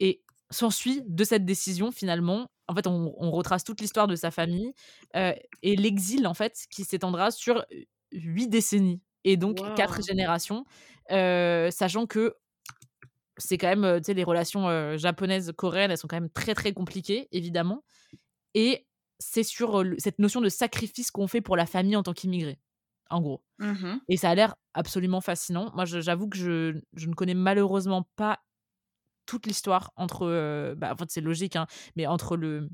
Et s'ensuit de cette décision, finalement, en fait, on, on retrace toute l'histoire de sa famille euh, et l'exil, en fait, qui s'étendra sur huit décennies et donc quatre générations, euh, sachant que c'est quand même, euh, tu sais, les relations euh, japonaises, coréennes, elles sont quand même très, très compliquées, évidemment. Et c'est sur le- cette notion de sacrifice qu'on fait pour la famille en tant qu'immigré, en gros. Mhm. Et ça a l'air absolument fascinant. Moi, j'avoue que je, je ne connais malheureusement pas toute l'histoire entre. euh, bah, en fait, c'est logique, hein, mais entre le,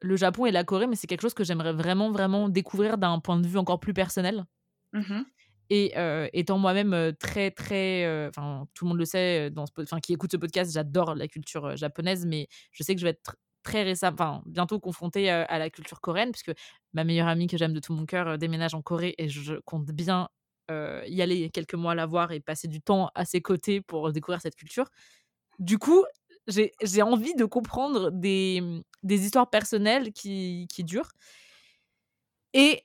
le Japon et la Corée, mais c'est quelque chose que j'aimerais vraiment, vraiment découvrir d'un point de vue encore plus personnel. Mhm. Et euh, étant moi-même très, très. euh, Enfin, tout le monde le sait, dans ce, qui écoute ce podcast, j'adore la culture japonaise, mais je sais que je vais être tr- très récemment, enfin, bientôt confrontée à la culture coréenne, puisque ma meilleure amie que j'aime de tout mon cœur déménage en Corée et je, compte bien y aller quelques mois la voir et passer du temps à ses côtés pour découvrir cette culture. Du coup, j'ai envie de comprendre des, des histoires personnelles qui, qui durent. Et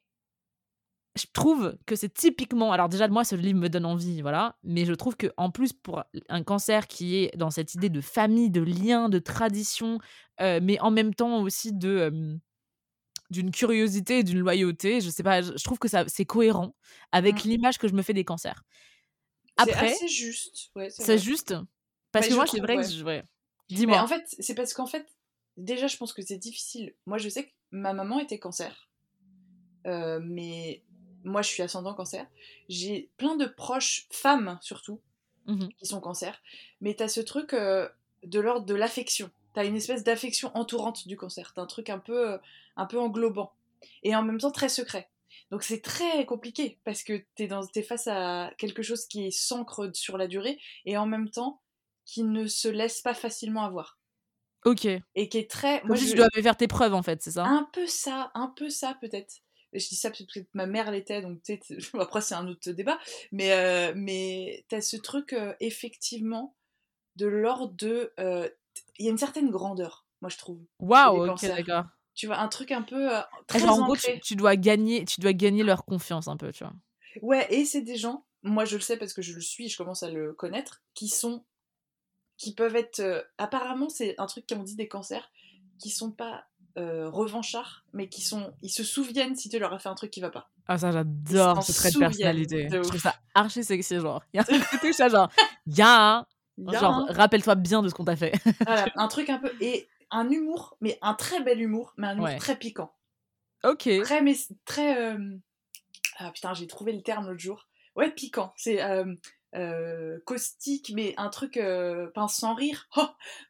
je trouve que c'est typiquement. Alors, déjà, moi, ce livre me donne envie, voilà. Mais je trouve que en plus, pour un cancer qui est dans cette idée de famille, de lien, de tradition, euh, mais en même temps aussi de. euh, d'une curiosité et d'une loyauté, je sais pas, je trouve que ça c'est cohérent avec Mm. l'image que je me fais des cancers. C'est Après, assez juste. Ouais, c'est c'est juste parce Mais que moi, c'est vrai ouais. que je. ouais. Mais Dis-moi. en fait, c'est parce qu'en fait, déjà, je pense que c'est difficile. Moi, je sais que ma maman était cancer. Euh, mais moi, je suis ascendant cancer. J'ai plein de proches, femmes surtout, Mhm. qui sont cancer. Mais t'as ce truc euh, de l'ordre de l'affection. T'as une espèce d'affection entourante du cancer. T'as un truc un peu, euh, un peu englobant. Et en même temps très secret. Donc c'est très compliqué parce que t'es, dans, t'es face à quelque chose qui s'ancre sur la durée et en même temps qui ne se laisse pas facilement avoir. Ok. Et qui est très... Comme si tu dois faire tes preuves en fait, c'est ça? Un peu ça, un peu ça peut-être. Je dis ça parce que ma mère l'était, donc peut-être *laughs* après c'est un autre débat. Mais, euh, mais t'as ce truc euh, effectivement de l'ordre de... euh, Il y a une certaine grandeur, moi je trouve. Waouh, ok, d'accord. Tu vois, un truc un peu euh, très Genre, en gros, tu, tu dois gagner, tu dois gagner leur confiance un peu, tu vois. Ouais, et c'est des gens, moi je le sais parce que je le suis, je commence à le connaître, qui sont... qui peuvent être... apparemment c'est un truc qu'on dit des cancers, qui sont pas euh, revanchards, mais qui sont... Ils se souviennent si tu leur as fait un truc qui va pas. Ah ça j'adore ce trait de personnalité. de Je trouve ça archi sexy genre. Il y a un côté ça genre ya Il y a genre rappelle-toi bien de ce qu'on t'a fait. *laughs* Voilà, un truc un peu. Et un humour, mais un très bel humour, mais un humour Ouais. très piquant. ok. Très. Mais, très euh, Ah putain, j'ai trouvé le terme l'autre jour. Ouais, piquant. C'est euh, euh, caustique, mais un truc. Euh, pince sans rire. *laughs*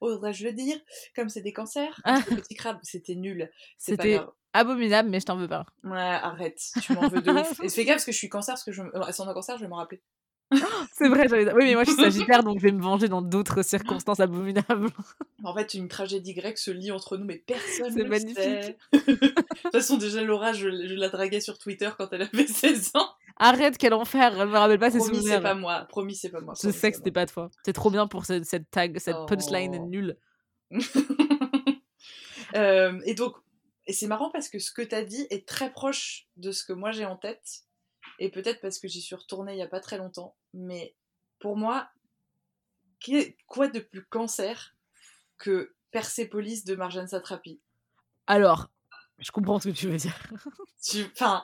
Oh, oserais-je le dire? Comme c'est des cancers. Ah. Le petit crabe, c'était nul. C'était abominable mais je t'en veux pas. Ouais, arrête, tu m'en veux de ouf. Et fais *laughs* gaffe parce que je suis cancer, parce que je. Euh, ascendant cancer, je vais m'en rappeler. *laughs* C'est vrai, j'avais oui, mais moi je suis sagittaire, donc je vais me venger dans d'autres circonstances abominables. *laughs* En fait, une tragédie grecque se lie entre nous, mais personne ne le magnifique. sait. *laughs* De toute façon, déjà, Laura, je, je la draguais sur Twitter quand elle avait 16 ans. Arrête, quel enfer, elle me rappelle pas ses Promis, c'est souvenirs. pas moi. Promis, c'est pas moi. Je sais que c'était pas toi. C'est trop bien pour cette, cette tag, cette punchline Oh. nulle. Euh, et donc, et c'est marrant parce que ce que tu as dit est très proche de ce que moi j'ai en tête. Et peut-être parce que j'y suis retournée il y a pas très longtemps. Mais pour moi, quoi de plus cancer que Persepolis de Marjane Satrapi? Alors, je comprends ce que tu veux dire. *laughs* Enfin,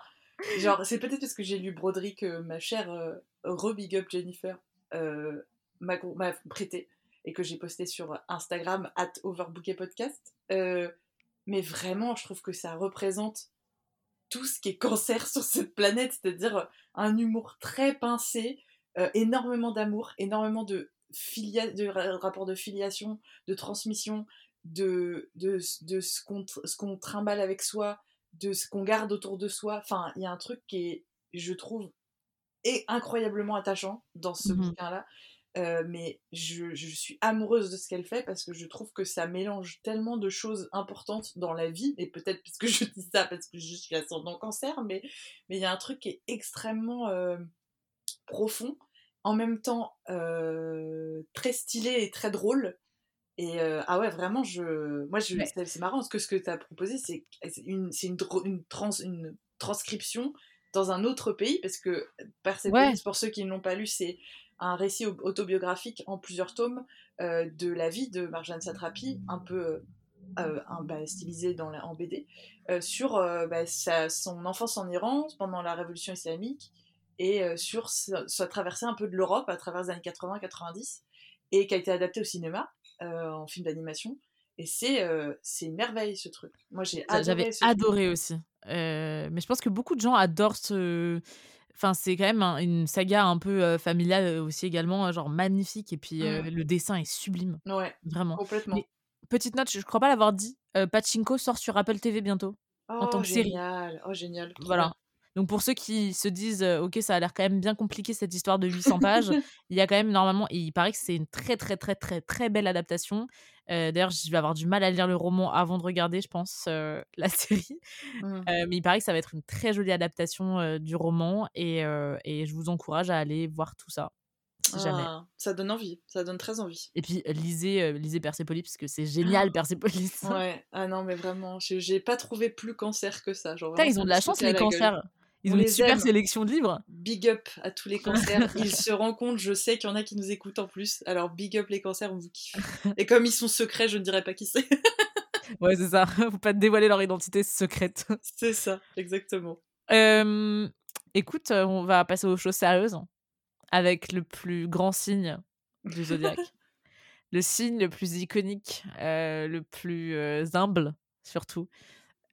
genre, c'est peut-être parce que j'ai lu Broderick, euh, ma chère euh, re-big up Jennifer, euh, m'a prêté et que j'ai posté sur Instagram, at Podcast. Euh, mais vraiment, je trouve que ça représente tout ce qui est cancer sur cette planète, c'est-à-dire un humour très pincé, euh, énormément d'amour, énormément de, filia de ra- rapport de filiation, de transmission, de, de, de ce qu'on qu'on trimballe avec soi, de ce qu'on garde autour de soi. Enfin, il y a un truc qui est, je trouve, est incroyablement attachant dans ce Mhm. bouquin-là. Euh, mais je, je suis amoureuse de ce qu'elle fait parce que je trouve que ça mélange tellement de choses importantes dans la vie, et peut-être parce que je dis ça parce que je suis ascendant cancer, mais mais il y a un truc qui est extrêmement euh, profond, en même temps euh, très stylé et très drôle. Et ah ouais, vraiment, je, moi, je, c'est marrant, parce que ce que tu as proposé, c'est une, c'est une, une, trans, une transcription dans un autre pays, parce que Persepolis, Ouais. pour ceux qui ne l'ont pas lu, c'est un récit au- autobiographique en plusieurs tomes euh, de la vie de Marjane Satrapi, un peu euh, un- bah, stylisé dans la- en BD, euh, sur euh, bah, sa- son enfance en Iran pendant la révolution islamique et euh, sur sa, sa traversée un peu de l'Europe à travers les années 80-90 et qui a été adapté au cinéma euh, en film d'animation. Et c'est euh, une merveille ce truc. Moi j'ai adoré J'avais adoré aussi. Euh, mais je pense que beaucoup de gens adorent ce. Enfin, c'est quand même un- une saga un peu euh, familiale euh, aussi également, euh, genre magnifique. Et puis euh, Mm. le dessin est sublime, Ouais, vraiment. complètement. Mais petite note, je, je crois pas l'avoir dit. euh, Pachinko sort sur Apple TV bientôt. Oh, tant que série. génial. Oh, génial. Trop Voilà. Donc pour ceux qui se disent ok ça a l'air quand même bien compliqué cette histoire de 800 pages, *laughs* il y a quand même normalement et il paraît que c'est une très très très très très belle adaptation. Euh, D'ailleurs je vais avoir du mal à lire le roman avant de regarder je pense euh, *laughs* la série. Mm. Euh, mais il paraît que ça va être une très jolie adaptation du roman et, et je vous encourage à aller voir tout ça si jamais. Ah, ça donne envie. Ça donne très envie. Et puis lisez euh, lisez Persepolis parce que c'est génial *gasps* Persepolis. Ouais. Ah non, mais vraiment, j'ai pas trouvé plus cancer que ça. Genre, vraiment, ils ont de la chance les la gueule. Ils On ont une super aime. sélection de livres. Big up à tous les cancers. *laughs* Ils se rendent compte, je sais qu'il y en a qui nous écoutent en plus. Alors big up les cancers, on vous kiffe. Et comme ils sont secrets, je ne dirais pas qui c'est. *laughs* Ouais c'est ça. *laughs* Faut pas dévoiler leur identité secrète. c'est ça, exactement. Euh, écoute, euh, on va passer aux choses sérieuses avec le plus grand signe du zodiaque. le signe le plus iconique, euh, le plus euh, humble, surtout.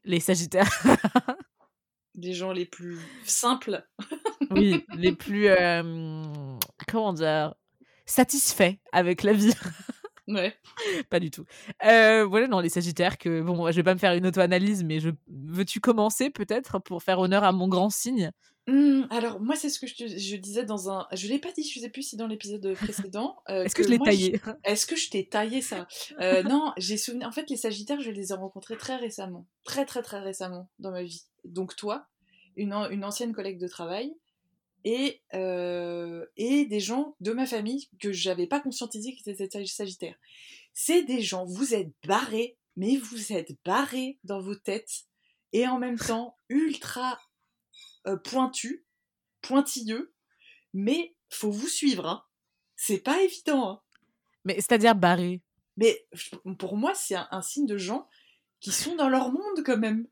Les Sagittaires. Des gens les plus simples. *laughs* oui, les plus. euh, comment dire Satisfaits avec la vie. Ouais. *laughs* pas du tout. Euh, voilà, non, les Sagittaires, que bon, je vais pas me faire une auto-analyse, mais je... veux-tu commencer peut-être pour faire honneur à mon grand signe? Hum, alors moi c'est ce que je, te- je disais dans un... Je l'ai pas dit, je sais plus si dans l'épisode *laughs* précédent. euh, Est-ce que, je l'ai taillé Est-ce que je t'ai taillé ça? Euh, *laughs* Non, j'ai souvenir. En fait, les Sagittaires, je les ai rencontrés très récemment, très très très récemment dans ma vie. Donc toi, une, an- une ancienne collègue de travail et euh, et des gens de ma famille que j'avais pas conscientisé qu'ils étaient sag- Sagittaires. C'est des gens, vous êtes barrés, mais vous êtes barrés dans vos têtes et en même temps ultra euh, pointus, pointilleux, mais faut vous suivre. Hein. C'est pas évident. Hein. Mais c'est-à-dire barré. Mais pour moi, c'est un, un signe de gens qui sont dans leur monde quand même.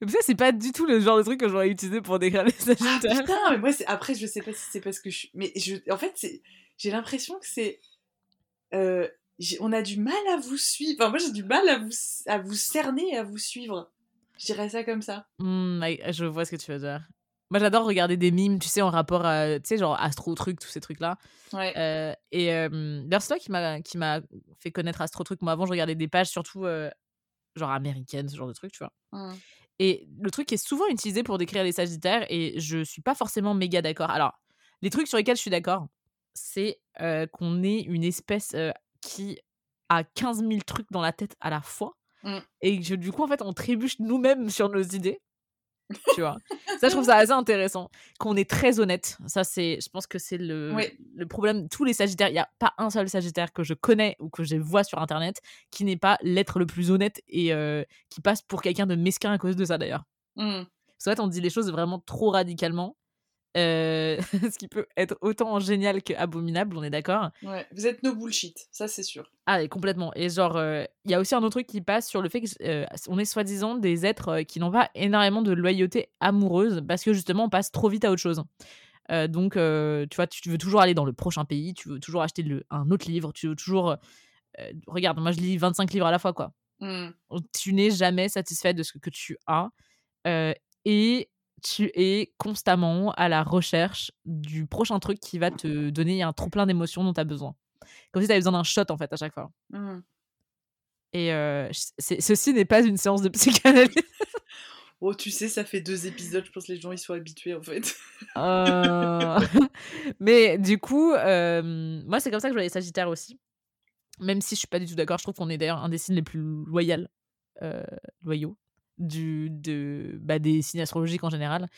Mais ça, c'est pas du tout le genre de truc que j'aurais utilisé pour décrire les Ah Sagittaires. putain, mais moi, c'est- après, je sais pas si c'est parce que je suis. Mais je... en fait, c'est... j'ai l'impression que c'est. euh, On a du mal à vous suivre. Enfin, moi, j'ai du mal à vous, à vous cerner et à vous suivre. Je dirais ça comme ça. Hmm, je vois ce que tu veux dire. Moi, j'adore regarder des mimes, tu sais, en rapport à, tu sais, genre Astro Truc, tous ces trucs-là. Ouais. Euh, et euh, d'ailleurs, c'est toi qui m'a qui m'a fait connaître Astro Truc. Moi, avant, je regardais des pages surtout euh, genre américaines, ce genre de trucs, tu vois. Hum. Et le truc qui est souvent utilisé pour décrire les Sagittaires, et je suis pas forcément méga d'accord. Alors, Les trucs sur lesquels je suis d'accord, c'est qu'on est une espèce qui a 15 000 trucs dans la tête à la fois. Mmh. Et que du coup, en fait, on trébuche nous-mêmes sur nos idées. *laughs* tu vois. Ça je trouve ça assez intéressant qu'on est très honnête. Ça c'est je pense que c'est le, Oui. le problème. Tous les sagittaires il y a pas un seul sagittaire que je connais ou que je vois sur internet qui n'est pas l'être le plus honnête et euh, qui passe pour quelqu'un de mesquin à cause de ça d'ailleurs. Parce qu'en fait on dit les choses vraiment trop radicalement euh, *laughs* ce qui peut être autant génial qu'abominable on est d'accord Ouais. Vous êtes no bullshit, ça c'est sûr. ah, et complètement. Et genre, euh, il y a aussi un autre truc qui passe sur le fait qu'on est soi-disant des êtres euh, qui n'ont pas énormément de loyauté amoureuse parce que justement, on passe trop vite à autre chose. Euh, donc, euh, tu vois, tu veux toujours aller dans le prochain pays, tu veux toujours acheter le, un autre livre, tu veux toujours. euh, regarde, moi je lis 25 livres à la fois, quoi. Mmh. Tu n'es jamais satisfait de ce que tu as. euh, et tu es constamment à la recherche du prochain truc qui va te donner un trop plein d'émotions dont tu as besoin. Comme si tu avais besoin d'un shot, en fait, à chaque fois. Mmh. Et euh, ceci n'est pas une séance de psychanalyse. *laughs* Oh, tu sais, ça fait deux épisodes, je pense que les gens ils sont habitués en fait. Euh, *laughs* *laughs* Mais du coup, euh, moi, c'est comme ça que je vois les Sagittaires aussi. Même si je suis pas du tout d'accord, je trouve qu'on est d'ailleurs un des signes les plus loyaux, euh, loyaux du, de, bah, des signes astrologiques en général.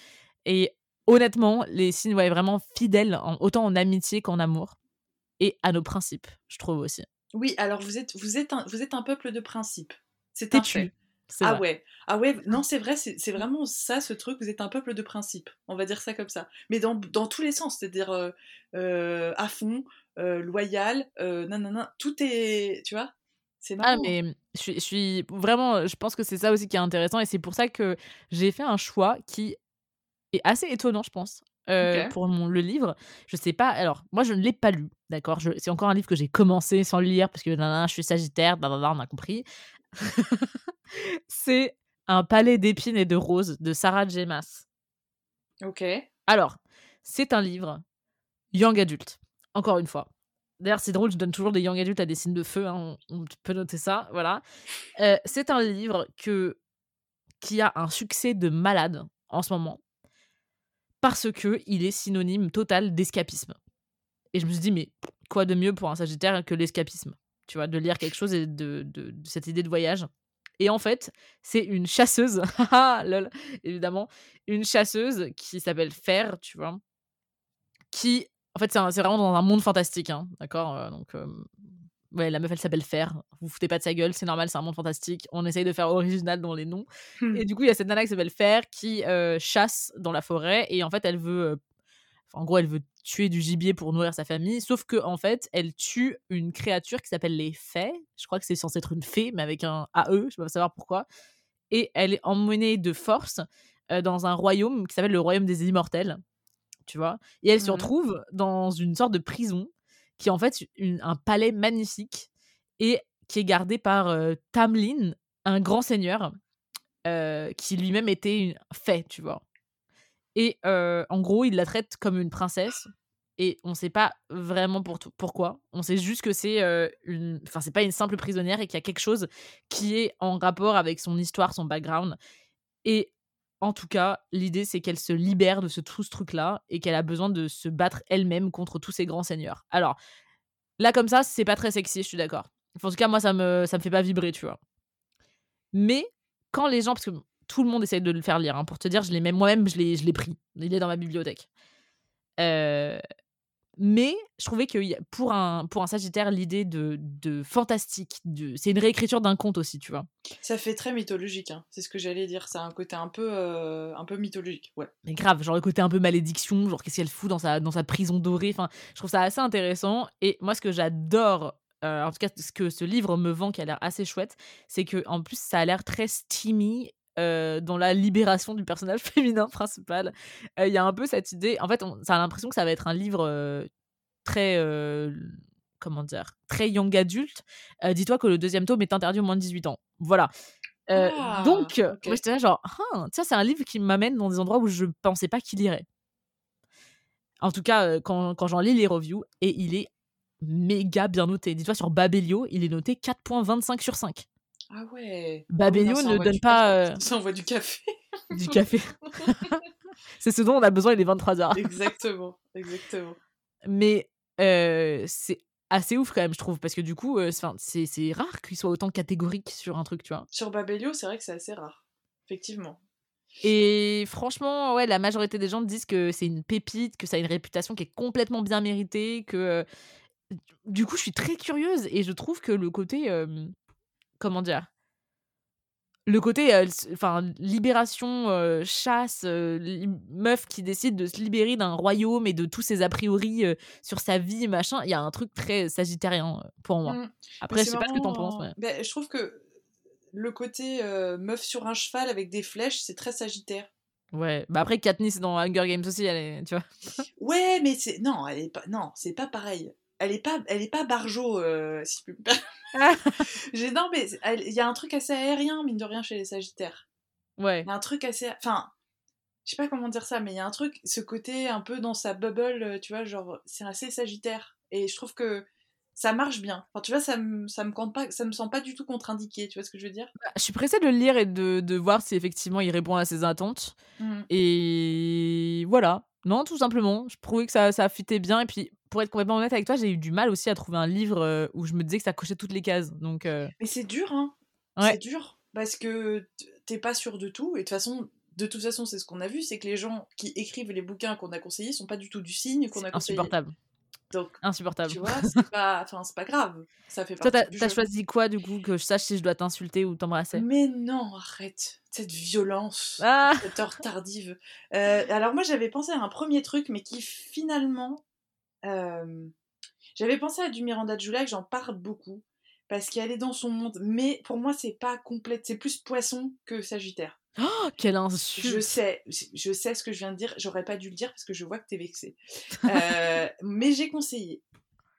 Et honnêtement, les signes ouais, vraiment fidèles, en, autant en amitié qu'en amour. Et à nos principes, je trouve aussi. Oui, alors vous êtes, vous êtes, un, vous êtes un peuple de principe. C'est un fait. Ah vrai. ouais, ah ouais, non *laughs* c'est vrai, c'est vraiment ça ce truc, vous êtes un peuple de principe, on va dire ça comme ça. Mais dans, dans tous les sens, c'est-à-dire euh, euh, à fond, euh, loyal, euh, nanana, tout est, tu vois, c'est marrant. Ah, mais je suis, je suis vraiment, je pense que c'est ça aussi qui est intéressant et c'est pour ça que j'ai fait un choix qui est assez étonnant, je pense, euh, pour mon, le livre. Je sais pas, alors, moi je ne l'ai pas lu, d'accord? C'est encore un livre que j'ai commencé sans le lire parce que nanana, je suis sagittaire, nanana, on a compris. *laughs* c'est Un palais d'épines et de roses de Sarah. Maas. Ok. Alors, c'est un livre young adulte, encore une fois. D'ailleurs, c'est drôle, je donne toujours des young adultes à des signes de feu, hein, on, peut noter ça, voilà. Euh, c'est un livre que, qui a un succès de malade en ce moment, parce que il est synonyme total d'escapisme. Et je me suis dit, mais quoi de mieux pour un Sagittaire que l'escapisme Tu vois, de lire quelque chose et de, de- cette idée de voyage. Et en fait, c'est une chasseuse, *laughs* lol, évidemment, une chasseuse qui s'appelle Fer, tu vois, qui, en fait, c'est vraiment dans un monde fantastique, hein, d'accord euh, Donc, euh, ouais, la meuf, elle s'appelle Fer, vous vous foutez pas de sa gueule, c'est normal, c'est un monde fantastique, on essaye de faire original dans les noms. Hmm. Et du coup, il y a cette nana qui s'appelle Fer qui euh, chasse dans la forêt et en fait, elle veut. euh, en gros, elle veut tuer du gibier pour nourrir sa famille, sauf que en fait, elle tue une créature qui s'appelle les fées. Je crois que c'est censé être une fée, mais avec un AE, je peux pas savoir pourquoi. Et elle est emmenée de force dans un royaume qui s'appelle le royaume des immortels, tu vois? Et elle se Mhm. retrouve dans une sorte de prison qui est en fait une- un palais magnifique et qui est gardé par euh, Tamlin, un grand seigneur euh, qui lui-même était une fée, tu vois? Et euh, en gros, il la traite comme une princesse. Et on sait pas vraiment pour pourquoi. On sait juste que c'est une. Enfin, c'est pas une simple prisonnière et qu'il y a quelque chose qui est en rapport avec son histoire, son background. Et en tout cas, l'idée, c'est qu'elle se libère de ce, tout ce truc-là et qu'elle a besoin de se battre elle-même contre tous ces grands seigneurs. Alors, là, comme ça, c'est pas très sexy, je suis d'accord. En tout cas, moi, ça me, me fait pas vibrer, tu vois. Mais quand les gens, parce que tout le monde essaye de le faire lire, hein, pour te dire, je l'ai même moi-même, je l'ai, je l'ai pris. Il est dans ma bibliothèque. Euh, mais je trouvais que pour un, pour un Sagittaire, l'idée de, de fantastique, de, c'est une réécriture d'un conte aussi, tu vois. Ça fait très mythologique, hein. c'est ce que j'allais dire. Ça a un côté un peu, euh, un peu mythologique, ouais. Mais grave, genre le côté un peu malédiction, genre qu'est-ce qu'elle fout dans sa, dans sa prison dorée. Enfin, je trouve ça assez intéressant. Et moi, ce que j'adore, euh, en tout cas, ce que ce livre me vend, qui a l'air assez chouette, c'est que en plus, ça a l'air très steamy. Euh, dans la libération du personnage *laughs* féminin principal, Euh, il y a un peu cette idée. En fait, on, ça a l'impression que ça va être un livre euh, très, comment dire, très young adulte. Dis-toi que le deuxième tome est interdit au moins de 18 ans. Voilà. Ah, donc, ok. moi j'étais là genre, ah, ça c'est un livre qui m'amène dans des endroits où je pensais pas qu'il irait. En tout cas, quand, quand j'en lis les reviews, et il est méga bien noté. Dis-toi, sur Babelio, il est noté 4.25 sur 5. Ah ouais. Babelio Ah non, ça ne donne pas euh, *laughs* Ça envoie du café. du café. *laughs* c'est ce dont on a besoin, il est 23h. exactement, Exactement. Mais euh, c'est assez ouf quand même, je trouve, parce que du coup, euh, c'est rare qu'il soit autant catégorique sur un truc, tu vois. Sur Babelio, c'est vrai que c'est assez rare. Effectivement. Et franchement, ouais, la majorité des gens disent que c'est une pépite, que ça a une réputation qui est complètement bien méritée, que du coup, je suis très curieuse et je trouve que le côté euh, comment dire? Le côté euh, enfin libération euh, chasse euh, meuf qui décide de se libérer d'un royaume et de tous ses a priori sur sa vie machin il y a un truc très sagittérien pour moi Mmh. après je sais pas ce que t'en penses mais... Ben, je trouve que le côté meuf sur un cheval avec des flèches, c'est très sagittaire. ouais bah après Katniss dans Hunger Games aussi elle est tu vois Ouais, mais c'est non, elle est pas non, c'est pas pareil. Elle est pas elle est pas barjo si me permettre. *laughs* J'ai non mais il y a un truc assez aérien mine de rien chez les sagittaires. ouais Il y a un truc assez enfin je sais pas comment dire ça mais il y a un truc ce côté un peu dans sa bubble, euh, tu vois, genre c'est assez sagittaire et je trouve que ça marche bien. Enfin, tu vois, ça me, ça me compte pas, ça me sent pas du tout contre-indiqué, tu vois ce que je veux dire? Bah, je suis pressée de le lire et de, de voir si effectivement il répond à ses attentes Mm. et voilà non tout simplement je trouvais que ça ça fitait bien et puis pour être complètement honnête avec toi j'ai eu du mal aussi à trouver un livre euh, où je me disais que ça cochait toutes les cases donc euh, Mais c'est dur, hein. Ouais. C'est dur parce que t'es pas sûr de tout et de toute façon, de toute façon, c'est ce qu'on a vu, c'est que les gens qui écrivent les bouquins qu'on a conseillés sont pas du tout du signe qu'on a conseillé. insupportable Donc, insupportable tu vois, c'est pas, pas grave. Ça fait toi partie t'as du t'as choisi quoi du coup que je sache si je dois t'insulter ou t'embrasser? Mais non, arrête cette violence, Ah cette heure tardive. Euh, alors moi, j'avais pensé à un premier truc, mais qui finalement, euh, j'avais pensé à du Miranda que j'en parle beaucoup parce qu'elle est dans son monde. Mais pour moi, c'est pas complète, c'est plus poisson que Sagittaire. oh, quelle insulte Je sais, je sais ce que je viens de dire. J'aurais pas dû le dire parce que je vois que t'es vexée. Euh, *laughs* mais j'ai conseillé,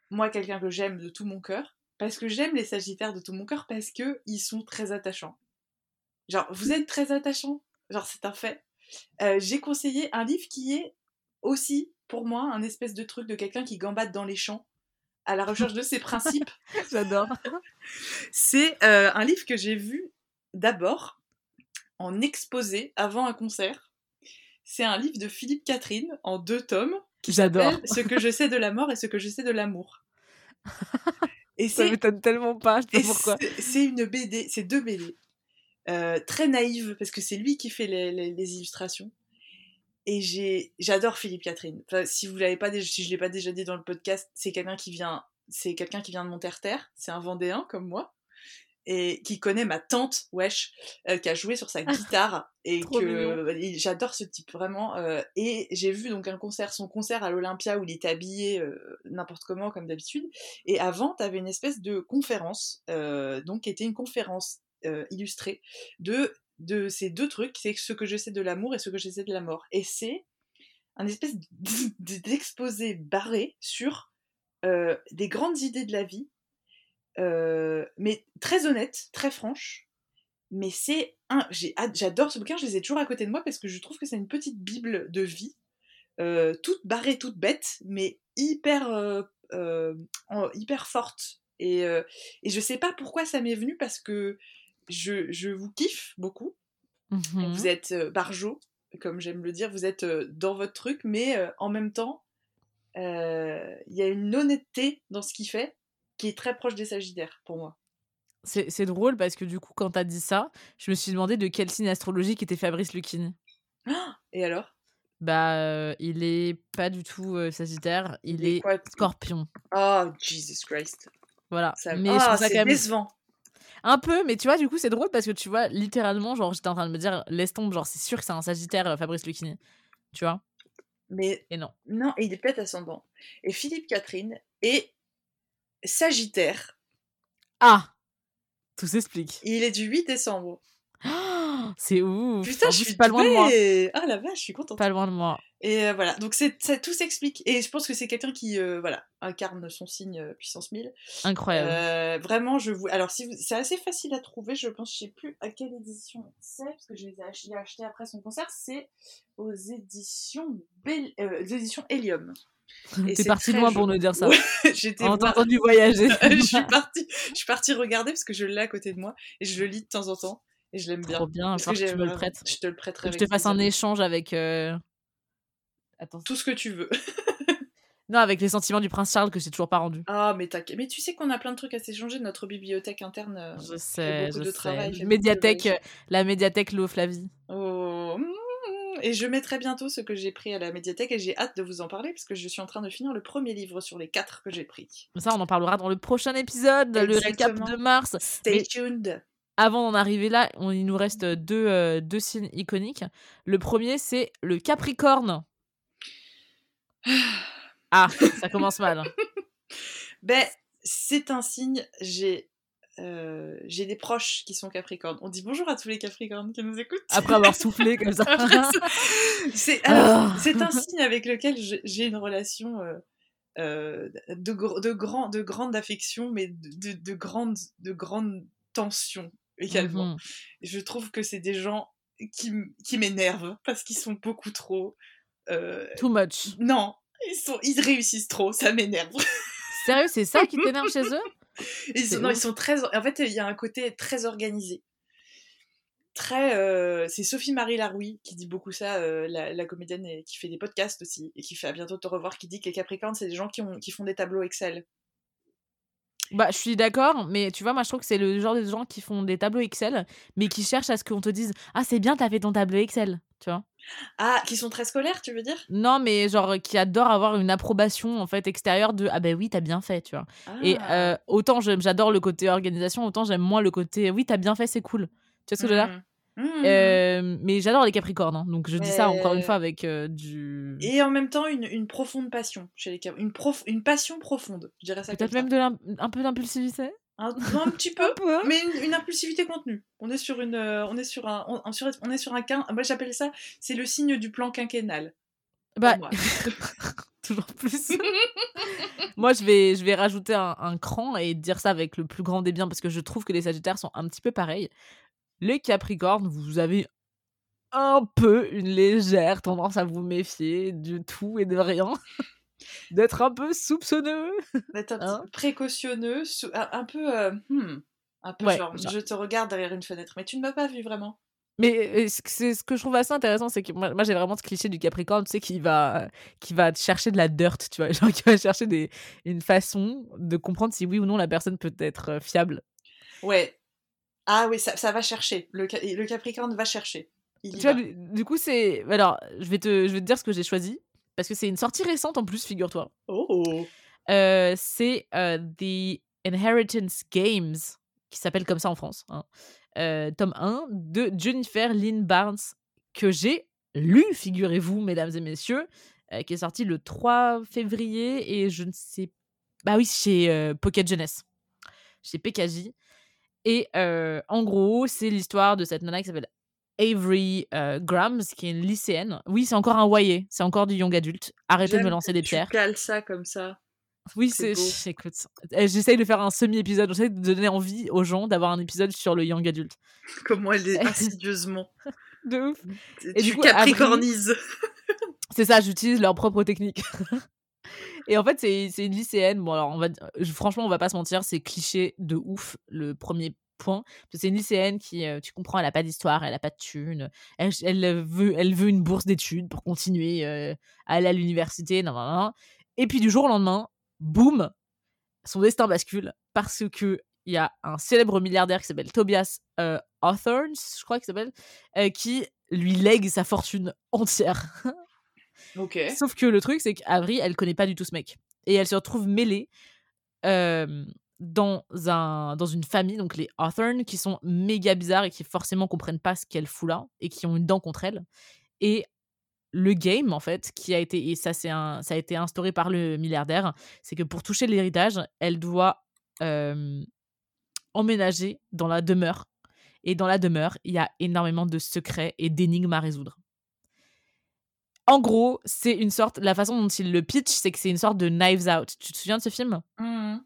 moi, quelqu'un que j'aime de tout mon cœur, parce que j'aime les Sagittaires de tout mon cœur, parce que ils sont très attachants. Genre, vous êtes très attachants? Genre, c'est un fait. Euh, j'ai conseillé un livre qui est aussi, pour moi, un espèce de truc de quelqu'un qui gambade dans les champs à la recherche de ses principes. *laughs* j'adore C'est euh, un livre que j'ai vu d'abord en exposé avant un concert. C'est un livre de Philippe Catherine en deux tomes qui J'adore. s'appelle Ce que je sais de la mort et ce que je sais de l'amour. *laughs* Et ça m'étonne tellement pas je sais et pourquoi c'est- une BD, c'est deux BD euh, très naïves parce que c'est lui qui fait les, les- les illustrations. Et j'ai, j'adore Philippe Catherine. Enfin, si vous l'avez pas si je l'ai pas déjà dit dans le podcast, c'est quelqu'un qui vient, c'est quelqu'un qui vient de Monterterre. C'est un Vendéen comme moi et qui connaît ma tante, wesh, euh, qui a joué sur sa *laughs* guitare et Trop que j'adore ce type vraiment. euh, et j'ai vu donc un concert, son concert à l'Olympia où il était habillé euh, n'importe comment comme d'habitude. Et avant, tu avais une espèce de conférence, donc qui était une conférence illustrée de de ces deux trucs, c'est ce que je sais de l'amour et ce que je sais de la mort. Et c'est un espèce d'exposé barré sur euh, des grandes idées de la vie, euh, mais très honnête, très franche. Mais c'est un, j'adore ce bouquin, je les ai toujours à côté de moi parce que je trouve que c'est une petite bible de vie, euh, toute barrée, toute bête, mais hyper, hyper forte. Et, et je sais pas pourquoi ça m'est venu parce que je, je vous kiffe beaucoup. Mhm. Vous êtes euh, barjo, comme j'aime le dire, vous êtes euh, dans votre truc, mais euh, en même temps, il y a une honnêteté dans ce qu'il fait qui est très proche des Sagittaires pour moi. c'est drôle parce que du coup quand t'as dit ça je me suis demandé de quel signe astrologique était Fabrice Lucchini *gasps* Et alors? Bah euh, il est pas du tout euh, sagittaire il, Il est scorpion Oh, Jesus Christ. voilà Ça... mais Ah, c'est décevant. Un peu, mais tu vois, du coup, c'est drôle parce que tu vois, littéralement, genre, j'étais en train de me dire, laisse tomber, genre, c'est sûr que c'est un Sagittaire, euh, Fabrice Lucchini. Tu vois? Mais Et non. non, et il est peut-être ascendant. Et Philippe Catherine est Sagittaire. Ah Tout s'explique. Il est du 8 décembre. *gasps* C'est ouf Putain, En je plus, suis pas loin de moi. Ah la vache, je suis contente. Pas loin de moi. Et euh, voilà, donc ça, tout s'explique. Et je pense que c'est quelqu'un qui euh, voilà, incarne son signe euh, puissance 1000. Incroyable. Vraiment, je vous. Alors, si vous... c'est assez facile à trouver, je pense, je sais plus à quelle édition c'est, parce que je les ai ach- il a acheté après son concert, c'est aux éditions, Bell- éditions Helium. *laughs* T'es parti loin joli. pour nous dire ça. Ouais, *laughs* J'étais On t'a entendu voyager. *laughs* je suis partie, je suis partie regarder parce que je l'ai à côté de moi et je le lis de temps en temps et je l'aime bien. Trop bien, Parce que tu j'aime me le vraiment- prêtes. Je te le prêterai. Que je te fasse un échange avec. euh, Attends. Tout ce que tu veux. Non, avec les sentiments du prince Charles que j'ai toujours pas rendu. Ah, mais t'inquiète. Mais tu sais qu'on a plein de trucs à s'échanger. Notre bibliothèque interne euh, Je sais, beaucoup je de sais. travail. de Médiathèque, euh, la médiathèque Lo Flavie. Oh. mm, Et je mettrai bientôt ce que j'ai pris à la médiathèque et j'ai hâte de vous en parler parce que je suis en train de finir le premier livre sur les quatre que j'ai pris. Ça, on en parlera dans le prochain épisode, le récap de mars. Stay Mais- tuned. Avant d'en arriver là, on- il nous reste deux, euh, deux signes iconiques. Le premier, c'est le Capricorne. *sighs* Ah, ça commence mal. *laughs* Ben, c'est un signe. J'ai euh, j'ai des proches qui sont Capricornes. On dit bonjour à tous les Capricornes qui nous écoutent. Après avoir soufflé comme ça. *laughs* C'est *laughs* Ah. c'est un signe avec lequel j'ai une relation euh, euh, de, gr- de, grand, de grande affection, mais de, de, de grande, de grande tension également. Mhm. Je trouve que c'est des gens qui, qui m'énervent parce qu'ils sont beaucoup trop. euh, Too much. non, ils, sont, ils réussissent trop, ça m'énerve. *laughs* Sérieux, c'est ça qui *laughs* t'énerve chez eux? Ils C'est sont, non, ils sont très. En fait, il y a un côté très organisé. Très. euh, c'est Sophie Marie Laroui qui dit beaucoup ça, euh, la, la comédienne et qui fait des podcasts aussi et qui fait à bientôt te revoir, qui dit que les Capricornes, c'est des gens qui, ont, qui font des tableaux Excel. Bah, je suis d'accord, mais tu vois, moi, je trouve que c'est le genre de gens qui font des tableaux Excel, mais qui cherchent à ce qu'on te dise Ah, c'est bien, t'as fait ton tableau Excel, tu vois. Ah, qui sont très scolaires, tu veux dire? Non, mais genre, qui adorent avoir une approbation, en fait, extérieure de Ah, ben oui, t'as bien fait, tu vois. Et Ah. euh, autant j'adore le côté organisation, autant j'aime moins le côté Oui, t'as bien fait, c'est cool. Tu vois ce que je veux dire? Mhm. Euh, Mais j'adore les Capricornes, hein, donc je dis ça encore une fois avec euh, du. Et en même temps, une, une profonde passion chez les Capricornes. Une, prof, une passion profonde, je dirais ça Peut-être même de un peu d'impulsivité? Un, petit *laughs* peu. Un peu. mais une, une impulsivité contenue. On est sur une, euh, on est sur un, on, on sur- on est sur un quin- Moi, j'appelle ça, c'est le signe du plan quinquennal. Bah, *laughs* toujours plus. *laughs* Moi, je vais, je vais rajouter un, un cran et dire ça avec le plus grand des biens parce que je trouve que les Sagittaires sont un petit peu pareils. Les Capricornes, vous avez un peu une légère tendance à vous méfier du tout et de rien. *laughs* D'être un peu soupçonneux. D'être un petit Hein peu précautionneux, un, peu, euh, hmm, un peu Ouais, genre, je te regarde derrière une fenêtre, mais tu ne m'as pas vu vraiment. Mais ce que- c'est ce que je trouve assez intéressant, c'est que moi, moi, j'ai vraiment ce cliché du Capricorne, tu sais, qui va, qui va chercher de la dirt, tu vois, *laughs* genre qui va chercher des, une façon de comprendre si oui ou non la personne peut être euh, fiable. Ouais. Ah oui, ça, ça va chercher. Le, le Capricorne va chercher. Il y Tu vois, va. du, coup, c'est. Alors, je vais, te, je vais te dire ce que j'ai choisi. Parce que c'est une sortie récente en plus, figure-toi. Oh. Euh, c'est euh, The Inheritance Games, qui s'appelle comme ça en France. hein. Euh, tome 1 de Jennifer Lynn Barnes, que j'ai lu, figurez-vous, mesdames et messieurs, qui est sorti le 3 février et je ne sais. Bah oui, chez Pocket Jeunesse, chez PKJ. Et euh, en gros, c'est l'histoire de cette nana qui s'appelle Avery euh, Grams, qui est une lycéenne. Oui, c'est encore un YA, c'est encore du young adulte. Arrêtez de me lancer des tu pierres. cales ça comme ça. Oui, C'est. Écoute, euh, j'essaye de faire un semi-épisode, j'essaye de donner envie aux gens d'avoir un épisode sur le young adulte. *laughs* Comment elle est *laughs* insidieusement. De ouf. tu Et du coup, capricornises. *laughs* C'est ça, j'utilise leur propre technique. Et en fait, c'est une lycéenne. Bon, alors, franchement, on va pas se mentir, c'est cliché de ouf, le premier point. C'est une lycéenne qui, euh, tu comprends, elle a pas d'histoire, elle a pas de thune. Elle, elle veut, elle veut une bourse d'études pour continuer euh, à aller à l'université. nan, nan, nan. Et puis, du jour au lendemain, boum, son destin bascule parce que il y a un célèbre milliardaire qui s'appelle Tobias euh, je crois qu'il s'appelle, euh, qui lui lègue sa fortune entière. *laughs* Ok. Sauf que le truc, c'est qu'Avry, elle connaît pas du tout ce mec. Et elle se retrouve mêlée euh, dans, un, dans une famille, donc les Hawthorne, qui sont méga bizarres et qui forcément comprennent pas ce qu'elle fout là et qui ont une dent contre elle. Et le game, en fait, qui a été, et ça, c'est un, ça a été instauré par le milliardaire, c'est que pour toucher l'héritage, elle doit euh, emménager dans la demeure. Et dans la demeure, il y a énormément de secrets et d'énigmes à résoudre. En gros, c'est une sorte. La façon dont il le pitch, c'est que c'est une sorte de Knives Out. Tu te souviens de ce film Mhm.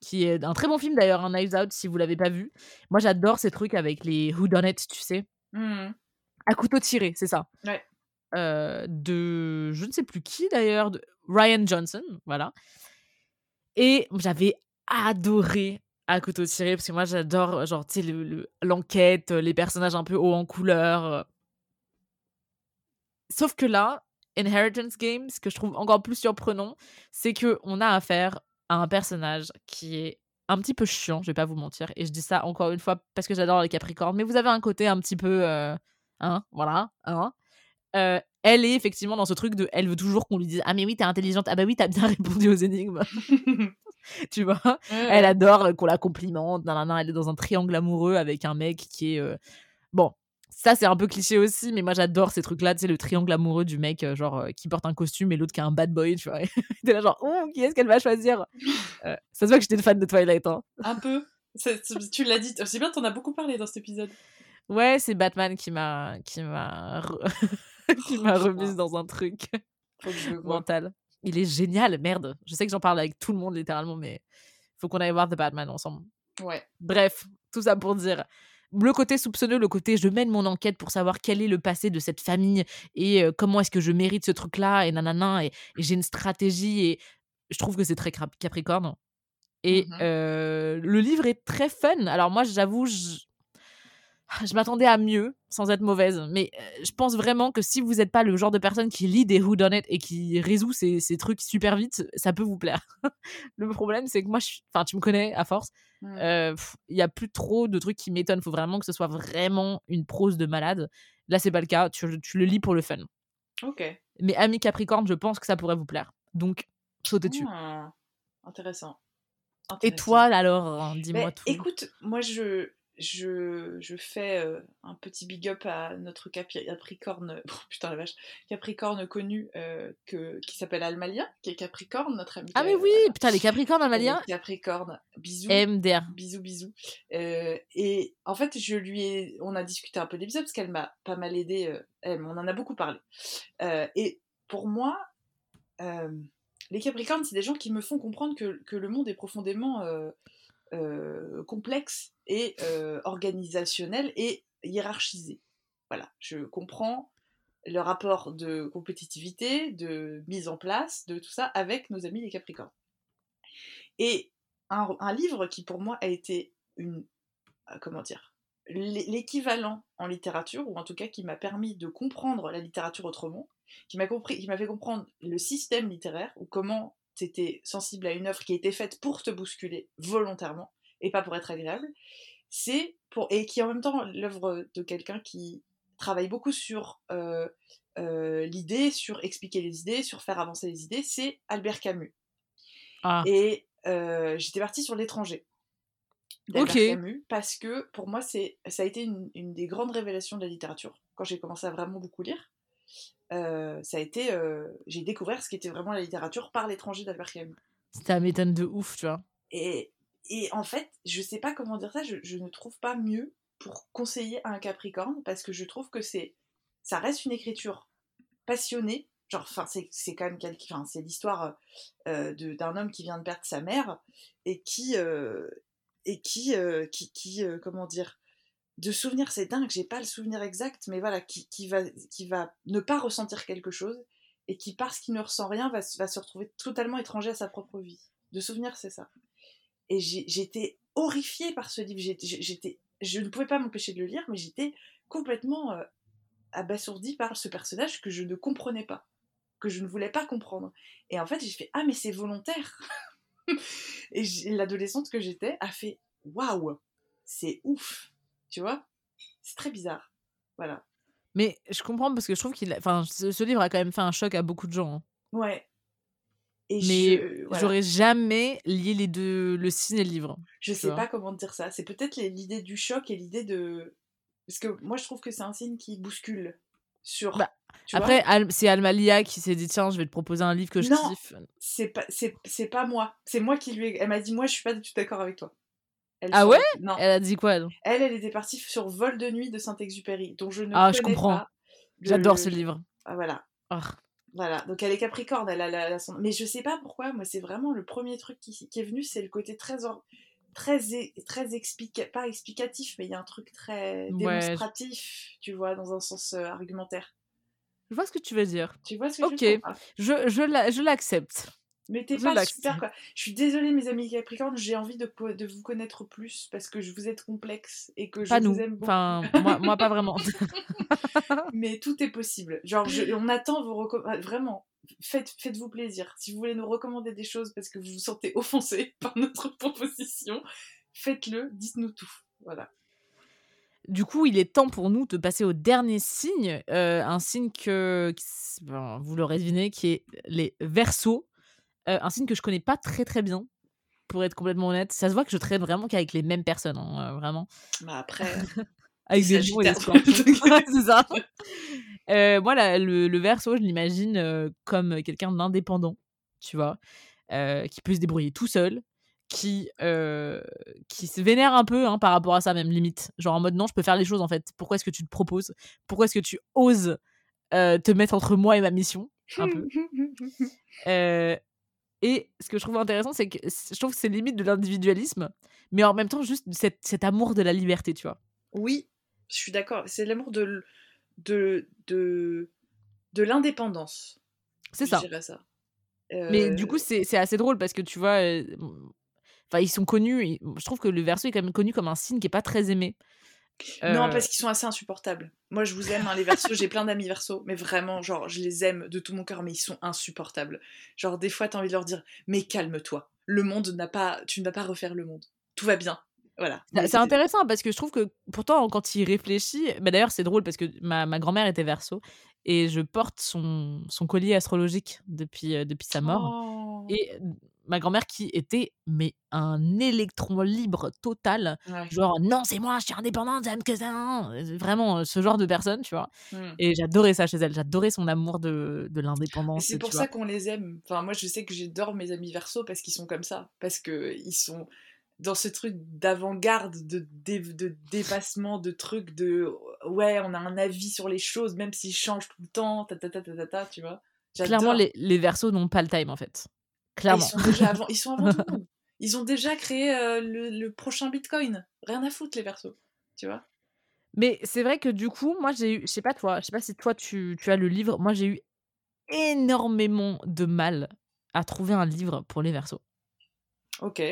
Qui est un très bon film d'ailleurs, un Knives Out, si vous l'avez pas vu. Moi, j'adore ces trucs avec les Who Done It, tu sais. Mhm. À couteau tiré, c'est ça. Ouais. Euh, de. Je ne sais plus qui d'ailleurs, de Ryan Johnson, voilà. Et j'avais adoré à couteau tiré, parce que moi, j'adore, genre, tu sais, le- le- l'enquête, les personnages un peu hauts en couleur. Sauf que là, Inheritance Game, ce que je trouve encore plus surprenant, c'est que on a affaire à un personnage qui est un petit peu chiant, je vais pas vous mentir. Et je dis ça encore une fois parce que j'adore les Capricornes, mais vous avez un côté un petit peu. Euh, hein, voilà. Hein. Euh, elle est effectivement dans ce truc de. Elle veut toujours qu'on lui dise Ah, mais oui, t'es intelligente. Ah, bah oui, t'as bien *laughs* répondu aux énigmes. *laughs* tu vois? Elle adore qu'on la complimente. elle est dans un triangle amoureux avec un mec qui est. Euh, bon, ça c'est un peu cliché aussi, mais moi j'adore ces trucs-là, tu sais, le triangle amoureux du mec, euh, genre, euh, qui porte un costume et l'autre qui a un bad boy, tu vois. *laughs* T'es là, genre, oh, qui est-ce qu'elle va choisir? Ça se voit que j'étais fan de Twilight, hein. *laughs* Un peu. tu l'as dit, c'est bien, t'en as beaucoup parlé dans cet épisode. Ouais, c'est Batman qui m'a qui m'a *laughs* qui m'a remise dans un truc mental. Il est génial, merde. Je sais que j'en parle avec tout le monde littéralement, mais faut qu'on aille voir The Batman ensemble. Ouais. Bref, tout ça pour dire le côté soupçonneux, le côté je mène mon enquête pour savoir quel est le passé de cette famille et comment est-ce que je mérite ce truc-là et nanana et, et j'ai une stratégie et je trouve que c'est très Capricorne. Et mmh le livre est très fun. Alors moi, j'avoue, je, *laughs* je m'attendais à mieux, sans être mauvaise. Mais je pense vraiment que si vous n'êtes pas le genre de personne qui lit des whodunit et qui résout ces, ces, trucs super vite, ça peut vous plaire. *laughs* le problème, c'est que moi, enfin, tu me connais à force. Il y a plus trop de trucs qui m'étonnent. Il faut vraiment que ce soit vraiment une prose de malade. Là, c'est pas le cas. Tu, tu, le lis pour le fun. Ok. Mais Ami Capricorne, je pense que ça pourrait vous plaire. Donc, sautez dessus. Ah, intéressant. Et toi, alors, hein, dis-moi tout. Écoute, moi, je je, je fais euh, un petit big up à notre Capricorne, *laughs* oh, putain la vache, Capricorne connu euh, que, qui s'appelle Almalia, qui est Capricorne, notre ami. Ah mais oui, putain les Capricornes Almalia. Capricorne, bisous. MDR. Bisous, bisous. Euh, et en fait, je lui ai, on a discuté un peu d'épisode parce qu'elle m'a pas mal aidé, elle, on en a beaucoup parlé. et pour moi, les Capricornes, c'est des gens qui me font comprendre que, que le monde est profondément complexe et euh, organisationnel et hiérarchisé. Voilà, je comprends le rapport de compétitivité, de mise en place, de tout ça avec nos amis les Capricornes. Et un, livre qui pour moi a été une euh, comment dire l'équivalent en littérature ou en tout cas qui m'a permis de comprendre la littérature autrement, qui m'a compris, qui m'a fait comprendre le système littéraire ou comment t'étais sensible à une œuvre qui était faite pour te bousculer volontairement et pas pour être agréable, c'est pour et qui est en même temps l'œuvre de quelqu'un qui travaille beaucoup sur euh, euh, l'idée, sur expliquer les idées, sur faire avancer les idées, c'est Albert Camus. Ah. Et euh, j'étais partie sur l'étranger. Ok. Camus, parce que pour moi, c'est, ça a été une, une, des grandes révélations de la littérature. Quand j'ai commencé à vraiment beaucoup lire, ça a été, j'ai découvert ce qu'était vraiment la littérature par l'étranger d'Albert Camus. C'était un m'étonne de ouf, tu vois. Et, et en fait, je sais pas comment dire ça, je, ne trouve pas mieux pour conseiller à un Capricorne parce que je trouve que c'est ça reste une écriture passionnée. Genre, enfin, c'est quand même enfin, c'est l'histoire euh, d'un homme qui vient de perdre sa mère et qui euh, et qui euh, qui, qui comment dire de souvenir, c'est dingue, j'ai pas le souvenir exact, mais voilà, qui, va, qui va ne pas ressentir quelque chose et qui, parce qu'il ne ressent rien, va, va se retrouver totalement étranger à sa propre vie. De souvenir, c'est ça. Et j'étais horrifiée par ce livre. J'étais, je ne pouvais pas m'empêcher de le lire, mais j'étais complètement euh, abasourdie par ce personnage que je ne comprenais pas, que je ne voulais pas comprendre. Et en fait, j'ai fait Ah, mais c'est volontaire *laughs* Et l'adolescente que j'étais a fait Waouh, c'est ouf tu vois? C'est très bizarre. Voilà. Mais je comprends parce que je trouve qu'il. Enfin, ce, livre a quand même fait un choc à beaucoup de gens. Hein. Ouais. Et mais j'aurais jamais lié les deux, le ciné et le livre. Je sais pas comment dire ça. C'est peut-être l'idée du choc et l'idée de. Parce que moi, je trouve que c'est un signe qui bouscule sur. Bah, après, c'est Almalia qui s'est dit tiens, je vais te proposer un livre que je non, kiffe. C'est pas, c'est, pas moi. C'est moi qui lui. Elle m'a dit moi, je suis pas du tout d'accord avec toi ah ouais? Non. Elle a dit quoi elle, elle, était partie sur Vol de nuit de Saint-Exupéry, dont je ne Ah, je comprends. J'adore ce livre. Ah, voilà. Ah. Voilà, donc elle est Capricorne, elle a, mais je sais pas pourquoi, moi c'est vraiment le premier truc qui, qui est venu, c'est le côté très très très pas explicatif, mais il y a un truc très démonstratif, tu vois, dans un sens euh, argumentaire. Je vois ce que tu veux dire. Tu vois ce que je veux dire je, je l'accepte. Mais t'es pas super quoi. Je suis désolée mes amis Capricorne, j'ai envie de, vous connaître plus parce que je vous êtes complexe et que je Pas vous nous. aime beaucoup. Enfin, moi, moi pas vraiment. *laughs* *laughs* Mais tout est possible. Genre, je- on attend vos recommandations. Vraiment, faites, faites-vous plaisir. Si vous voulez nous recommander des choses parce que vous vous sentez offensé *laughs* par notre proposition, faites-le, dites-nous tout. Voilà. Du coup, il est temps pour nous de passer au dernier signe, euh, un signe que, qui vous l'aurez deviné, qui est les Verseaux, Euh, un signe que je connais pas très très bien, pour être complètement honnête. Ça se voit que je traîne vraiment qu'avec les mêmes personnes, hein, euh, vraiment, Bah après, *laughs* avec des et. *laughs* Ouais, c'est ça. Euh, moi, le, le Verseau, je l'imagine euh, comme quelqu'un d'indépendant, tu vois, euh, qui peut se débrouiller tout seul, qui, euh, qui se vénère un peu hein, par rapport à ça, même limite. Genre en mode non, je peux faire les choses en fait. Pourquoi est-ce que tu te proposes? Pourquoi est-ce que tu oses euh, te mettre entre moi et ma mission? Un peu. *laughs* Euh, et ce que je trouve intéressant, c'est que je trouve que c'est limite de l'individualisme, mais en même temps, juste cet, cet amour de la liberté, tu vois. oui, je suis d'accord. C'est l'amour de, de, de, de l'indépendance. C'est ça. ça. Mais Euh, du coup, c'est assez drôle parce que tu vois, euh, ils sont connus. ils- Je trouve que le verso est quand même connu comme un signe qui est pas très aimé. Non, Euh, parce qu'ils sont assez insupportables. Moi, je vous aime, hein, les versos. J'ai plein d'amis versos, mais vraiment, genre, je les aime de tout mon cœur, mais ils sont insupportables. Genre, des fois, t'as envie de leur dire, mais calme-toi. Le monde n'a pas, tu ne vas pas refaire le monde. Tout va bien. Voilà. c'est- Mais c'est intéressant parce que je trouve que pourtant, quand il réfléchit, bah d'ailleurs, c'est drôle parce que ma, ma grand-mère était verso et je porte son, son collier astrologique depuis, euh, depuis sa mort. Oh. Et euh, ma grand-mère qui était mais un électron libre total. Ouais. Genre, non, c'est moi, je suis indépendante, j'aime que ça. euh, Vraiment, euh, ce genre de personne, tu vois. Hmm. Et j'adorais ça chez elle. J'adorais son amour de, de l'indépendance. c'est pour ça qu'on les aime. Enfin, moi, je sais que j'adore mes amis versos parce qu'ils sont comme ça. Parce qu'ils sont dans ce truc d'avant-garde, de, dé- de dépassement, de trucs de ouais, on a un avis sur les choses, même s'ils changent tout le temps, ta ta ta ta ta, tu vois. Clairement, les, les versos n'ont pas le time, en fait. Ah, Clairement. Ils sont déjà avant, *laughs* ils sont avant tout le monde. Ils ont déjà créé euh, le, le prochain Bitcoin. Rien à foutre les versos, tu vois. Mais c'est vrai que du coup, moi, j'ai eu, je sais pas toi, je sais pas si toi tu, tu as le livre, moi j'ai eu énormément de mal à trouver un livre pour les versos. Ok.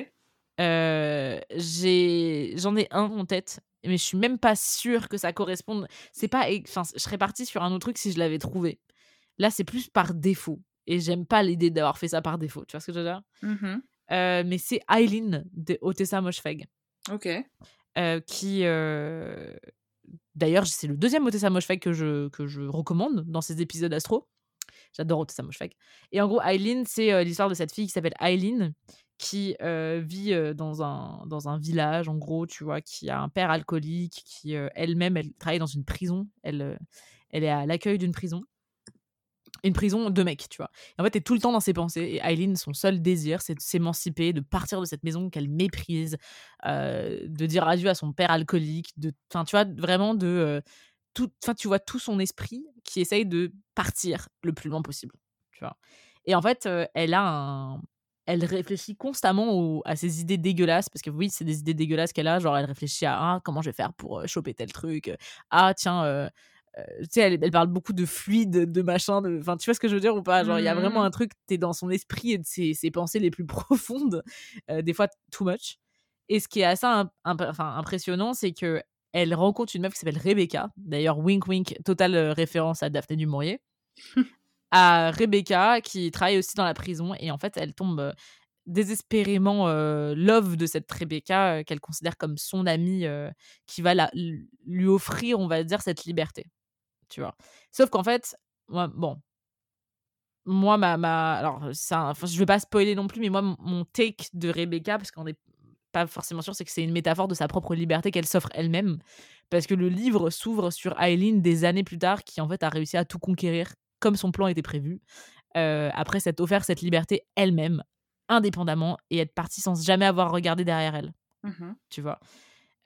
Euh, j'ai, j'en ai un en tête, mais je suis même pas sûre que ça corresponde. C'est pas, enfin, je serais partie sur un autre truc si je l'avais trouvé. Là, c'est plus par défaut, et j'aime pas l'idée d'avoir fait ça par défaut. Tu vois ce que je veux dire? Mhm. Euh, Mais c'est Eileen de Otessa Moshfegh. Ok. euh, qui euh, d'ailleurs c'est le deuxième Otessa Moshfegh que je, que je recommande dans ces épisodes astro j'adore Otessa Moshfegh et en gros Eileen c'est l'histoire de cette fille qui s'appelle Eileen qui euh, vit euh, dans, un, dans un village en gros tu vois qui a un père alcoolique qui euh, elle-même elle travaille dans une prison elle, elle est à l'accueil d'une prison une prison de mecs, tu vois. Et en fait, t'es tout le temps dans ses pensées. Et Eileen, son seul désir, c'est de s'émanciper, de partir de cette maison qu'elle méprise, euh, de dire adieu à son père alcoolique, de, enfin, tu vois, vraiment de, euh, tout, enfin, tu vois tout son esprit qui essaye de partir le plus loin possible, tu vois. Et en fait, euh, elle a un, elle réfléchit constamment à ses idées dégueulasses parce que oui, c'est des idées dégueulasses qu'elle a. Genre, elle réfléchit à ah, comment je vais faire pour choper tel truc. Ah, tiens. Tu sais, elle, elle parle beaucoup de fluide, de machin, de... enfin, tu vois ce que je veux dire ou pas? Genre, il y a vraiment Mhm. un truc, t'es dans son esprit et de ses, ses pensées les plus *laughs* profondes, euh, des fois too much. Et ce qui est assez im- imp- enfin, impressionnant, c'est que elle rencontre une meuf qui s'appelle Rebecca. D'ailleurs, wink wink, totale euh, référence à Daphné du Maurier. *laughs* à Rebecca, qui travaille aussi dans la prison. Et en fait, elle tombe euh, désespérément euh, love de cette Rebecca, euh, qu'elle considère comme son amie, euh, qui va la- lui offrir, on va dire, cette liberté tu vois? Sauf qu'en fait, moi, bon, moi, ma, ma alors, un- enfin, je vais pas spoiler non plus, mais moi, mon- take de Rebecca, parce qu'on n'est pas forcément sûr, c'est que c'est une métaphore de sa propre liberté qu'elle s'offre elle-même, parce que le livre s'ouvre sur Eileen des années plus tard, qui en fait a réussi à tout conquérir comme son plan était prévu, euh, après s'être offert cette liberté elle-même, indépendamment, et être partie sans jamais avoir regardé derrière elle Mhm. tu vois?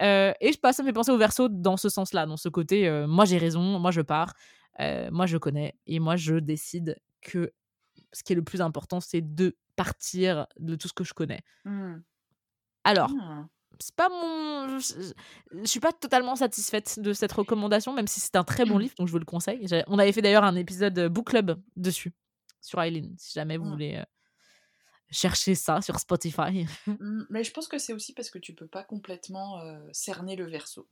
Euh, et je sais pas, ça me fait penser au verso dans ce sens-là, dans ce côté, euh, moi j'ai raison, moi je pars, euh, moi je connais, et moi je décide que ce qui est le plus important, c'est de partir de tout ce que je connais. Mhm. Alors, Ah. c'est pas mon. Je, suis pas totalement satisfaite de cette recommandation, même si c'est un très bon livre, donc je vous le conseille. On avait fait d'ailleurs un épisode book club dessus, sur Eileen, si jamais vous Mm. voulez chercher ça sur Spotify. *laughs* Mmh, mais je pense que c'est aussi parce que tu peux pas complètement euh, cerner le verso.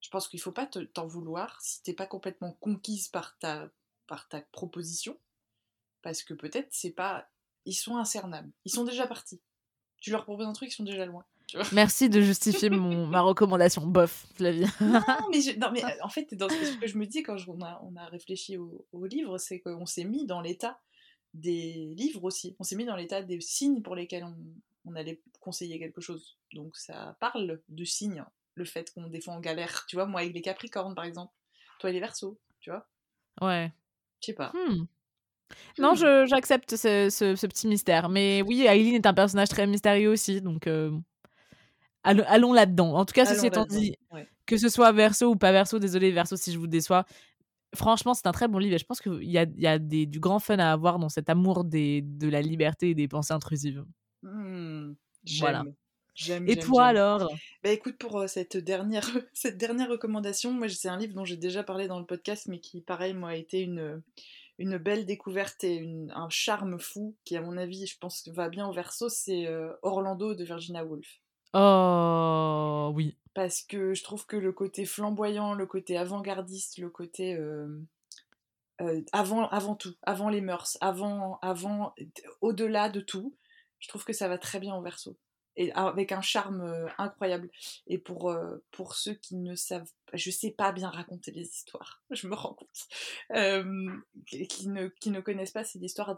Je pense qu'il faut pas te- t'en vouloir si t'es pas complètement conquise par ta, par ta proposition. Parce que peut-être c'est pas. Ils sont incernables. Ils sont déjà partis. Tu leur proposes un truc, ils sont déjà loin. Merci de justifier mon, *laughs* ma recommandation. Bof, Flavie. Non, *laughs* mais, je- non, mais en fait, dans ce que je me dis quand je- on, a, on a réfléchi au, au livre, c'est qu'on s'est mis dans l'état des livres aussi. On s'est mis dans l'état des signes pour lesquels on, on allait conseiller quelque chose. Donc ça parle de signes, le fait qu'on des fois on galère. Tu vois, moi avec les Capricornes par exemple, toi et les Verseaux, tu vois. Ouais. Je sais pas. Hmm. Non, Hmm. je- j'accepte ce, ce- ce petit mystère. Mais oui, Aileen est un personnage très mystérieux aussi. Donc, euh, allons, allons là-dedans. En tout cas, ceci étant dit, ouais. que ce soit verso ou pas verso, désolé verso si je vous déçois. Franchement, c'est un très bon livre et je pense qu'il y a, y a des, du grand fun à avoir dans cet amour des, de la liberté et des pensées intrusives. Hmm, Voilà. J'aime. Et j'aime, toi j'aime. alors? Bah écoute, pour euh, cette, dernière, *laughs* cette dernière recommandation, moi c'est un livre dont j'ai déjà parlé dans le podcast, mais qui, pareil, moi, a été une, une belle découverte et une- un charme fou, qui, à mon avis, je pense, va bien au verso, c'est euh, Orlando de Virginia Woolf. Oh oui. Parce que je trouve que le côté flamboyant, le côté avant-gardiste, le côté... avant, avant tout, avant les mœurs, avant, avant, au-delà de tout, je trouve que ça va très bien au verso. Et avec un charme incroyable. Et pour, pour ceux qui ne savent je sais pas bien raconter les histoires, *laughs* je me rends compte, qui, ne, qui ne connaissent pas, c'est l'histoire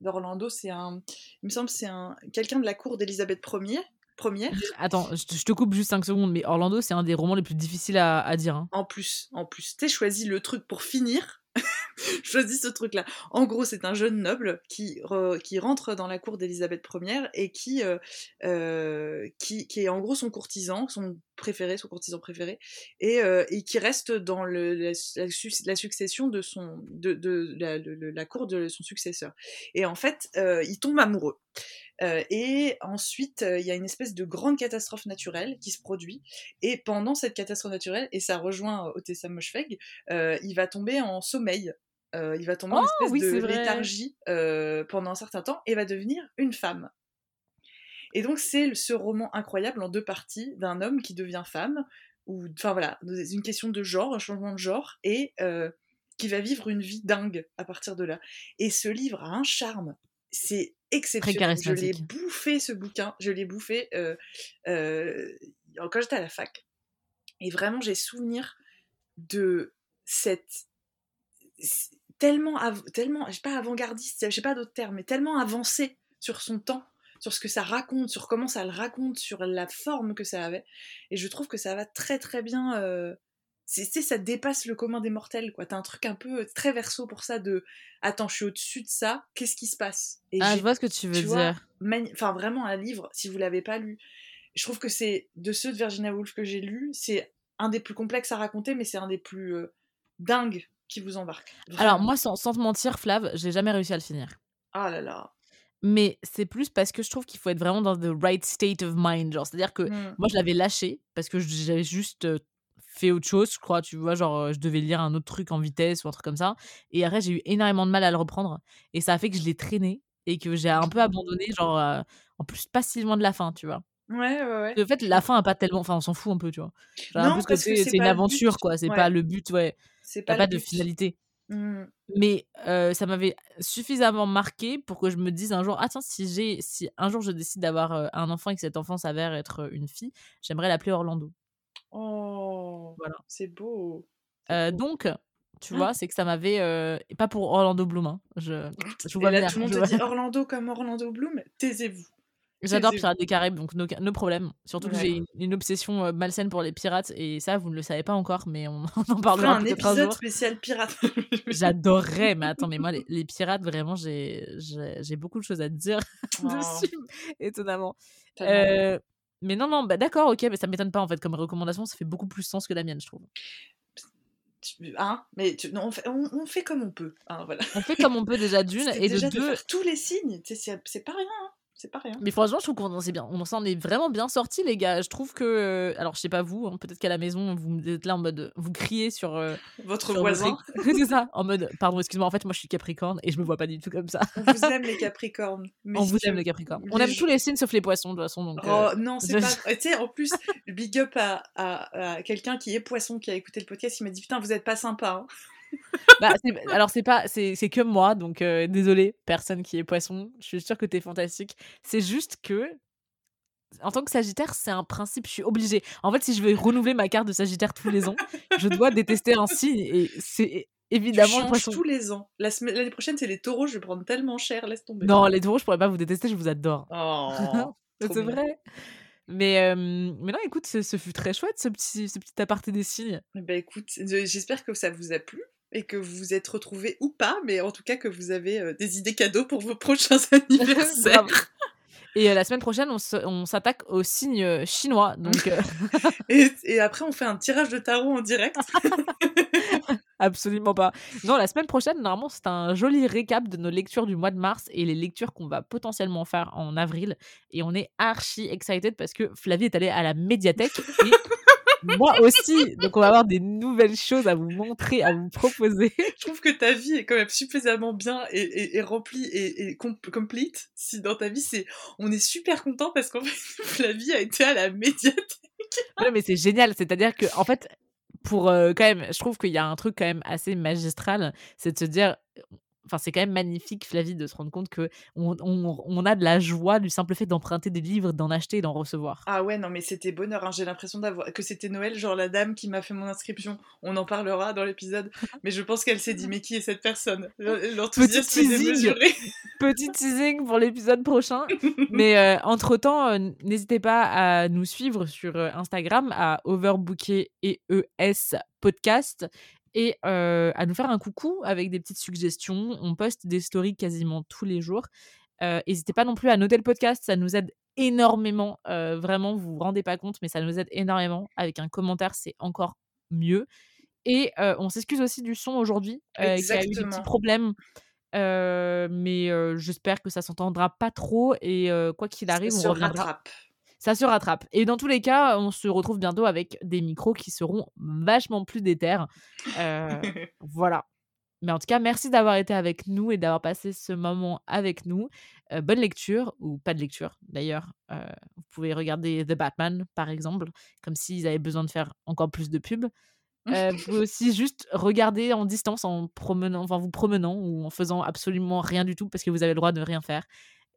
d'Orlando, c'est un, il me semble, c'est un, quelqu'un de la cour d'Élisabeth Ier, première, Attends, je te, coupe juste 5 secondes, mais Orlando, c'est un des romans les plus difficiles à, à dire. hein. En plus, en plus, t'es choisi le truc pour finir. *laughs* choisis ce truc-là. En gros, c'est un jeune noble qui, re- qui rentre dans la cour d'Élisabeth Ier et qui, euh, euh, qui, qui est en gros son courtisan, son préféré, son courtisan préféré, et, euh, et qui reste dans le, la, la su- la succession de, son, de, de la, cour de son successeur. Et en fait, euh, il tombe amoureux. Euh, et ensuite, euh, il y a une espèce de grande catastrophe naturelle qui se produit. Et pendant cette catastrophe naturelle, et ça rejoint euh, Otessa Moshfegh, il va tomber en sommeil. Il va tomber en Oh, espèce oui, de léthargie pendant un certain temps et va devenir une femme. Et donc c'est ce roman incroyable en deux parties d'un homme qui devient femme, ou enfin voilà, une question de genre, un changement de genre, et euh, qui va vivre une vie dingue à partir de là. Et ce livre a un charme, c'est exceptionnel. Je l'ai bouffé ce bouquin, je l'ai bouffé euh, euh, quand j'étais à la fac. Et vraiment j'ai souvenir de cette tellement av- tellement je sais pas avant-gardiste, je sais pas d'autres termes, mais tellement avancé sur son temps, sur ce que ça raconte, sur comment ça le raconte, sur la forme que ça avait. Et je trouve que ça va très très bien. euh, c'est, ça dépasse le commun des mortels, quoi. T'as un truc un peu euh, très verso pour ça de attends, je suis au-dessus de ça, qu'est-ce qui se passe? Et Ah, je vois ce que tu veux tu dire. enfin vraiment un livre, si vous l'avez pas lu, je trouve que c'est de ceux de Virginia Woolf que j'ai lus, c'est un des plus complexes à raconter, mais c'est un des plus euh, dingues qui vous embarque. Alors, moi, sans, sans te mentir, Flav, j'ai jamais réussi à le finir. ah là là. Mais c'est plus parce que je trouve qu'il faut être vraiment dans the right state of mind. Genre, c'est-à-dire que Mm. moi, je l'avais lâché parce que j'avais juste fait autre chose, je crois. Tu vois, genre, je devais lire un autre truc en vitesse ou un truc comme ça. Et après, j'ai eu énormément de mal à le reprendre. Et ça a fait que je l'ai traîné et que j'ai un peu abandonné, genre, euh, en plus, pas si loin de la fin, tu vois. Ouais, ouais, ouais. En fait, la fin a pas tellement. Enfin, on s'en fout un peu, tu vois. Genre, un Non, peu parce que c'est une aventure, quoi. C'est Ouais. pas le but, ouais. C'est pas, pas de finalité. Mm. Mais euh, ça m'avait suffisamment marqué pour que je me dise un jour, attends, si j'ai, si un jour je décide d'avoir euh, un enfant et que cet enfant s'avère être une fille, j'aimerais l'appeler Orlando. Oh, Voilà. c'est beau. Euh, donc, tu Hein? vois, c'est que ça m'avait, euh, et pas pour Orlando Bloom, hein, je, *laughs* je Et vois là, venir, tout le *laughs* monde te dit Orlando comme Orlando Bloom, taisez-vous. J'adore. Pirates des Caraïbes, donc no, no problème. Surtout que j'ai une, obsession euh, malsaine pour les pirates, et ça, vous ne le savez pas encore, mais on, *laughs* on en parlera un peut-être un épisode jour. spécial pirate. *laughs* J'adorerais, mais attends, mais moi, les, les pirates, vraiment, j'ai beaucoup de choses à te dire *laughs* Oh, dessus, étonnamment. Euh, mais non, non, bah d'accord, ok, mais ça m'étonne pas en fait. Comme recommandation, ça fait beaucoup plus sens que la mienne, je trouve. Hein Mais tu- non, on, fait, on, on fait comme on peut. hein, voilà. On fait comme on peut déjà d'une, et de déjà de deux, faire tous les signes, c'est pas rien. hein. C'est pas rien. Mais franchement, je trouve qu'on s'en est bien, on s'en est vraiment bien sortis, les gars. Je trouve que, euh, alors je sais pas vous, hein, peut-être qu'à la maison vous êtes là en mode, vous criez sur euh, Votre sur voisin. *laughs* c'est ça, en mode, pardon, excuse-moi, en fait moi je suis Capricorne et je me vois pas du tout comme ça. On vous aime les Capricornes. *laughs* On vous aime les Capricornes. On aime tous les signes sauf les poissons de toute façon. Donc, Oh euh, non, *laughs* c'est pas. Tu sais, en plus, big up à, à- à quelqu'un qui est poisson qui a écouté le podcast, il m'a dit Putain, vous êtes pas sympa. hein. *laughs* bah, alors c'est pas, c'est que moi, donc euh, désolé, personne qui est poisson. Je suis sûre que t'es fantastique. C'est juste que en tant que Sagittaire, c'est un principe, je suis obligée. En fait, si je veux renouveler ma carte de Sagittaire tous les ans, *laughs* je dois détester un signe et c'est évidemment tous les ans. La L'année prochaine, c'est les taureaux, je vais prendre tellement cher, laisse tomber. Non, les taureaux, je pourrais pas vous détester, je vous adore. Oh, *laughs* c'est vrai. Mais, euh, mais non, écoute, ce, ce fut très chouette, ce petit, ce petit aparté des signes. Ben, écoute, je- j'espère que ça vous a plu et que vous vous êtes retrouvés ou pas, mais en tout cas que vous avez euh, des idées cadeaux pour vos *laughs* prochains *laughs* anniversaires. Et euh, la semaine prochaine, on s'attaque au signe euh, chinois. Donc, euh, *laughs* et, et après, on fait un tirage de tarot en direct. absolument pas. Non, la semaine prochaine, normalement, c'est un joli récap de nos lectures du mois de mars et les lectures qu'on va potentiellement faire en avril. Et on est archi excited parce que Flavie est allée à la médiathèque et moi aussi. Donc, on va avoir des nouvelles choses à vous montrer, à vous proposer. *laughs* Je trouve que ta vie est quand même suffisamment bien et, et- et remplie et, et com- complete. Si dans ta vie, c'est, on est super content parce qu'en fait, *laughs* Flavie a été à la médiathèque. *laughs* Non, mais c'est génial. C'est-à-dire que, en fait, pour euh, quand même, je trouve qu'il y a un truc quand même assez magistral, c'est de se dire. Enfin, c'est quand même magnifique, Flavie, de se rendre compte que on, on- on a de la joie du simple fait d'emprunter des livres, d'en acheter et d'en recevoir. Ah ouais, non, mais c'était bonheur. hein. J'ai l'impression d'avoir que c'était Noël, genre la dame qui m'a fait mon inscription. On en parlera dans l'épisode, *laughs* mais je pense qu'elle s'est dit mais qui est cette personne? L'enthousiasme est teasing. démesuré. *laughs* Petit teasing pour l'épisode prochain. *laughs* Mais euh, entre-temps, euh, n'hésitez pas à nous suivre sur euh, Instagram à Overbooké et ES Podcast et euh, à nous faire un coucou avec des petites suggestions. On poste des stories quasiment tous les jours. Euh, N'hésitez pas non plus à noter le podcast, ça nous aide énormément. euh, vraiment, vous vous rendez pas compte, mais ça nous aide énormément. Avec un commentaire, c'est encore mieux. Et on s'excuse aussi du son aujourd'hui, qui a eu des petits problèmes. Mais j'espère que ça s'entendra pas trop et quoi qu'il arrive, on rattrape. Ça se rattrape. Et dans tous les cas, on se retrouve bientôt avec des micros qui seront vachement plus déter. Euh, *laughs* voilà. Mais en tout cas, merci d'avoir été avec nous et d'avoir passé ce moment avec nous. Euh, bonne lecture, ou pas de lecture d'ailleurs. Euh, vous pouvez regarder The Batman, par exemple, comme s'ils avaient besoin de faire encore plus de pubs. Euh, vous pouvez *laughs* aussi juste regarder en distance, en promenant, enfin vous promenant ou en faisant absolument rien du tout parce que vous avez le droit de rien faire.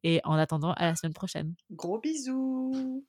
Et en attendant, à la semaine prochaine. Gros bisous.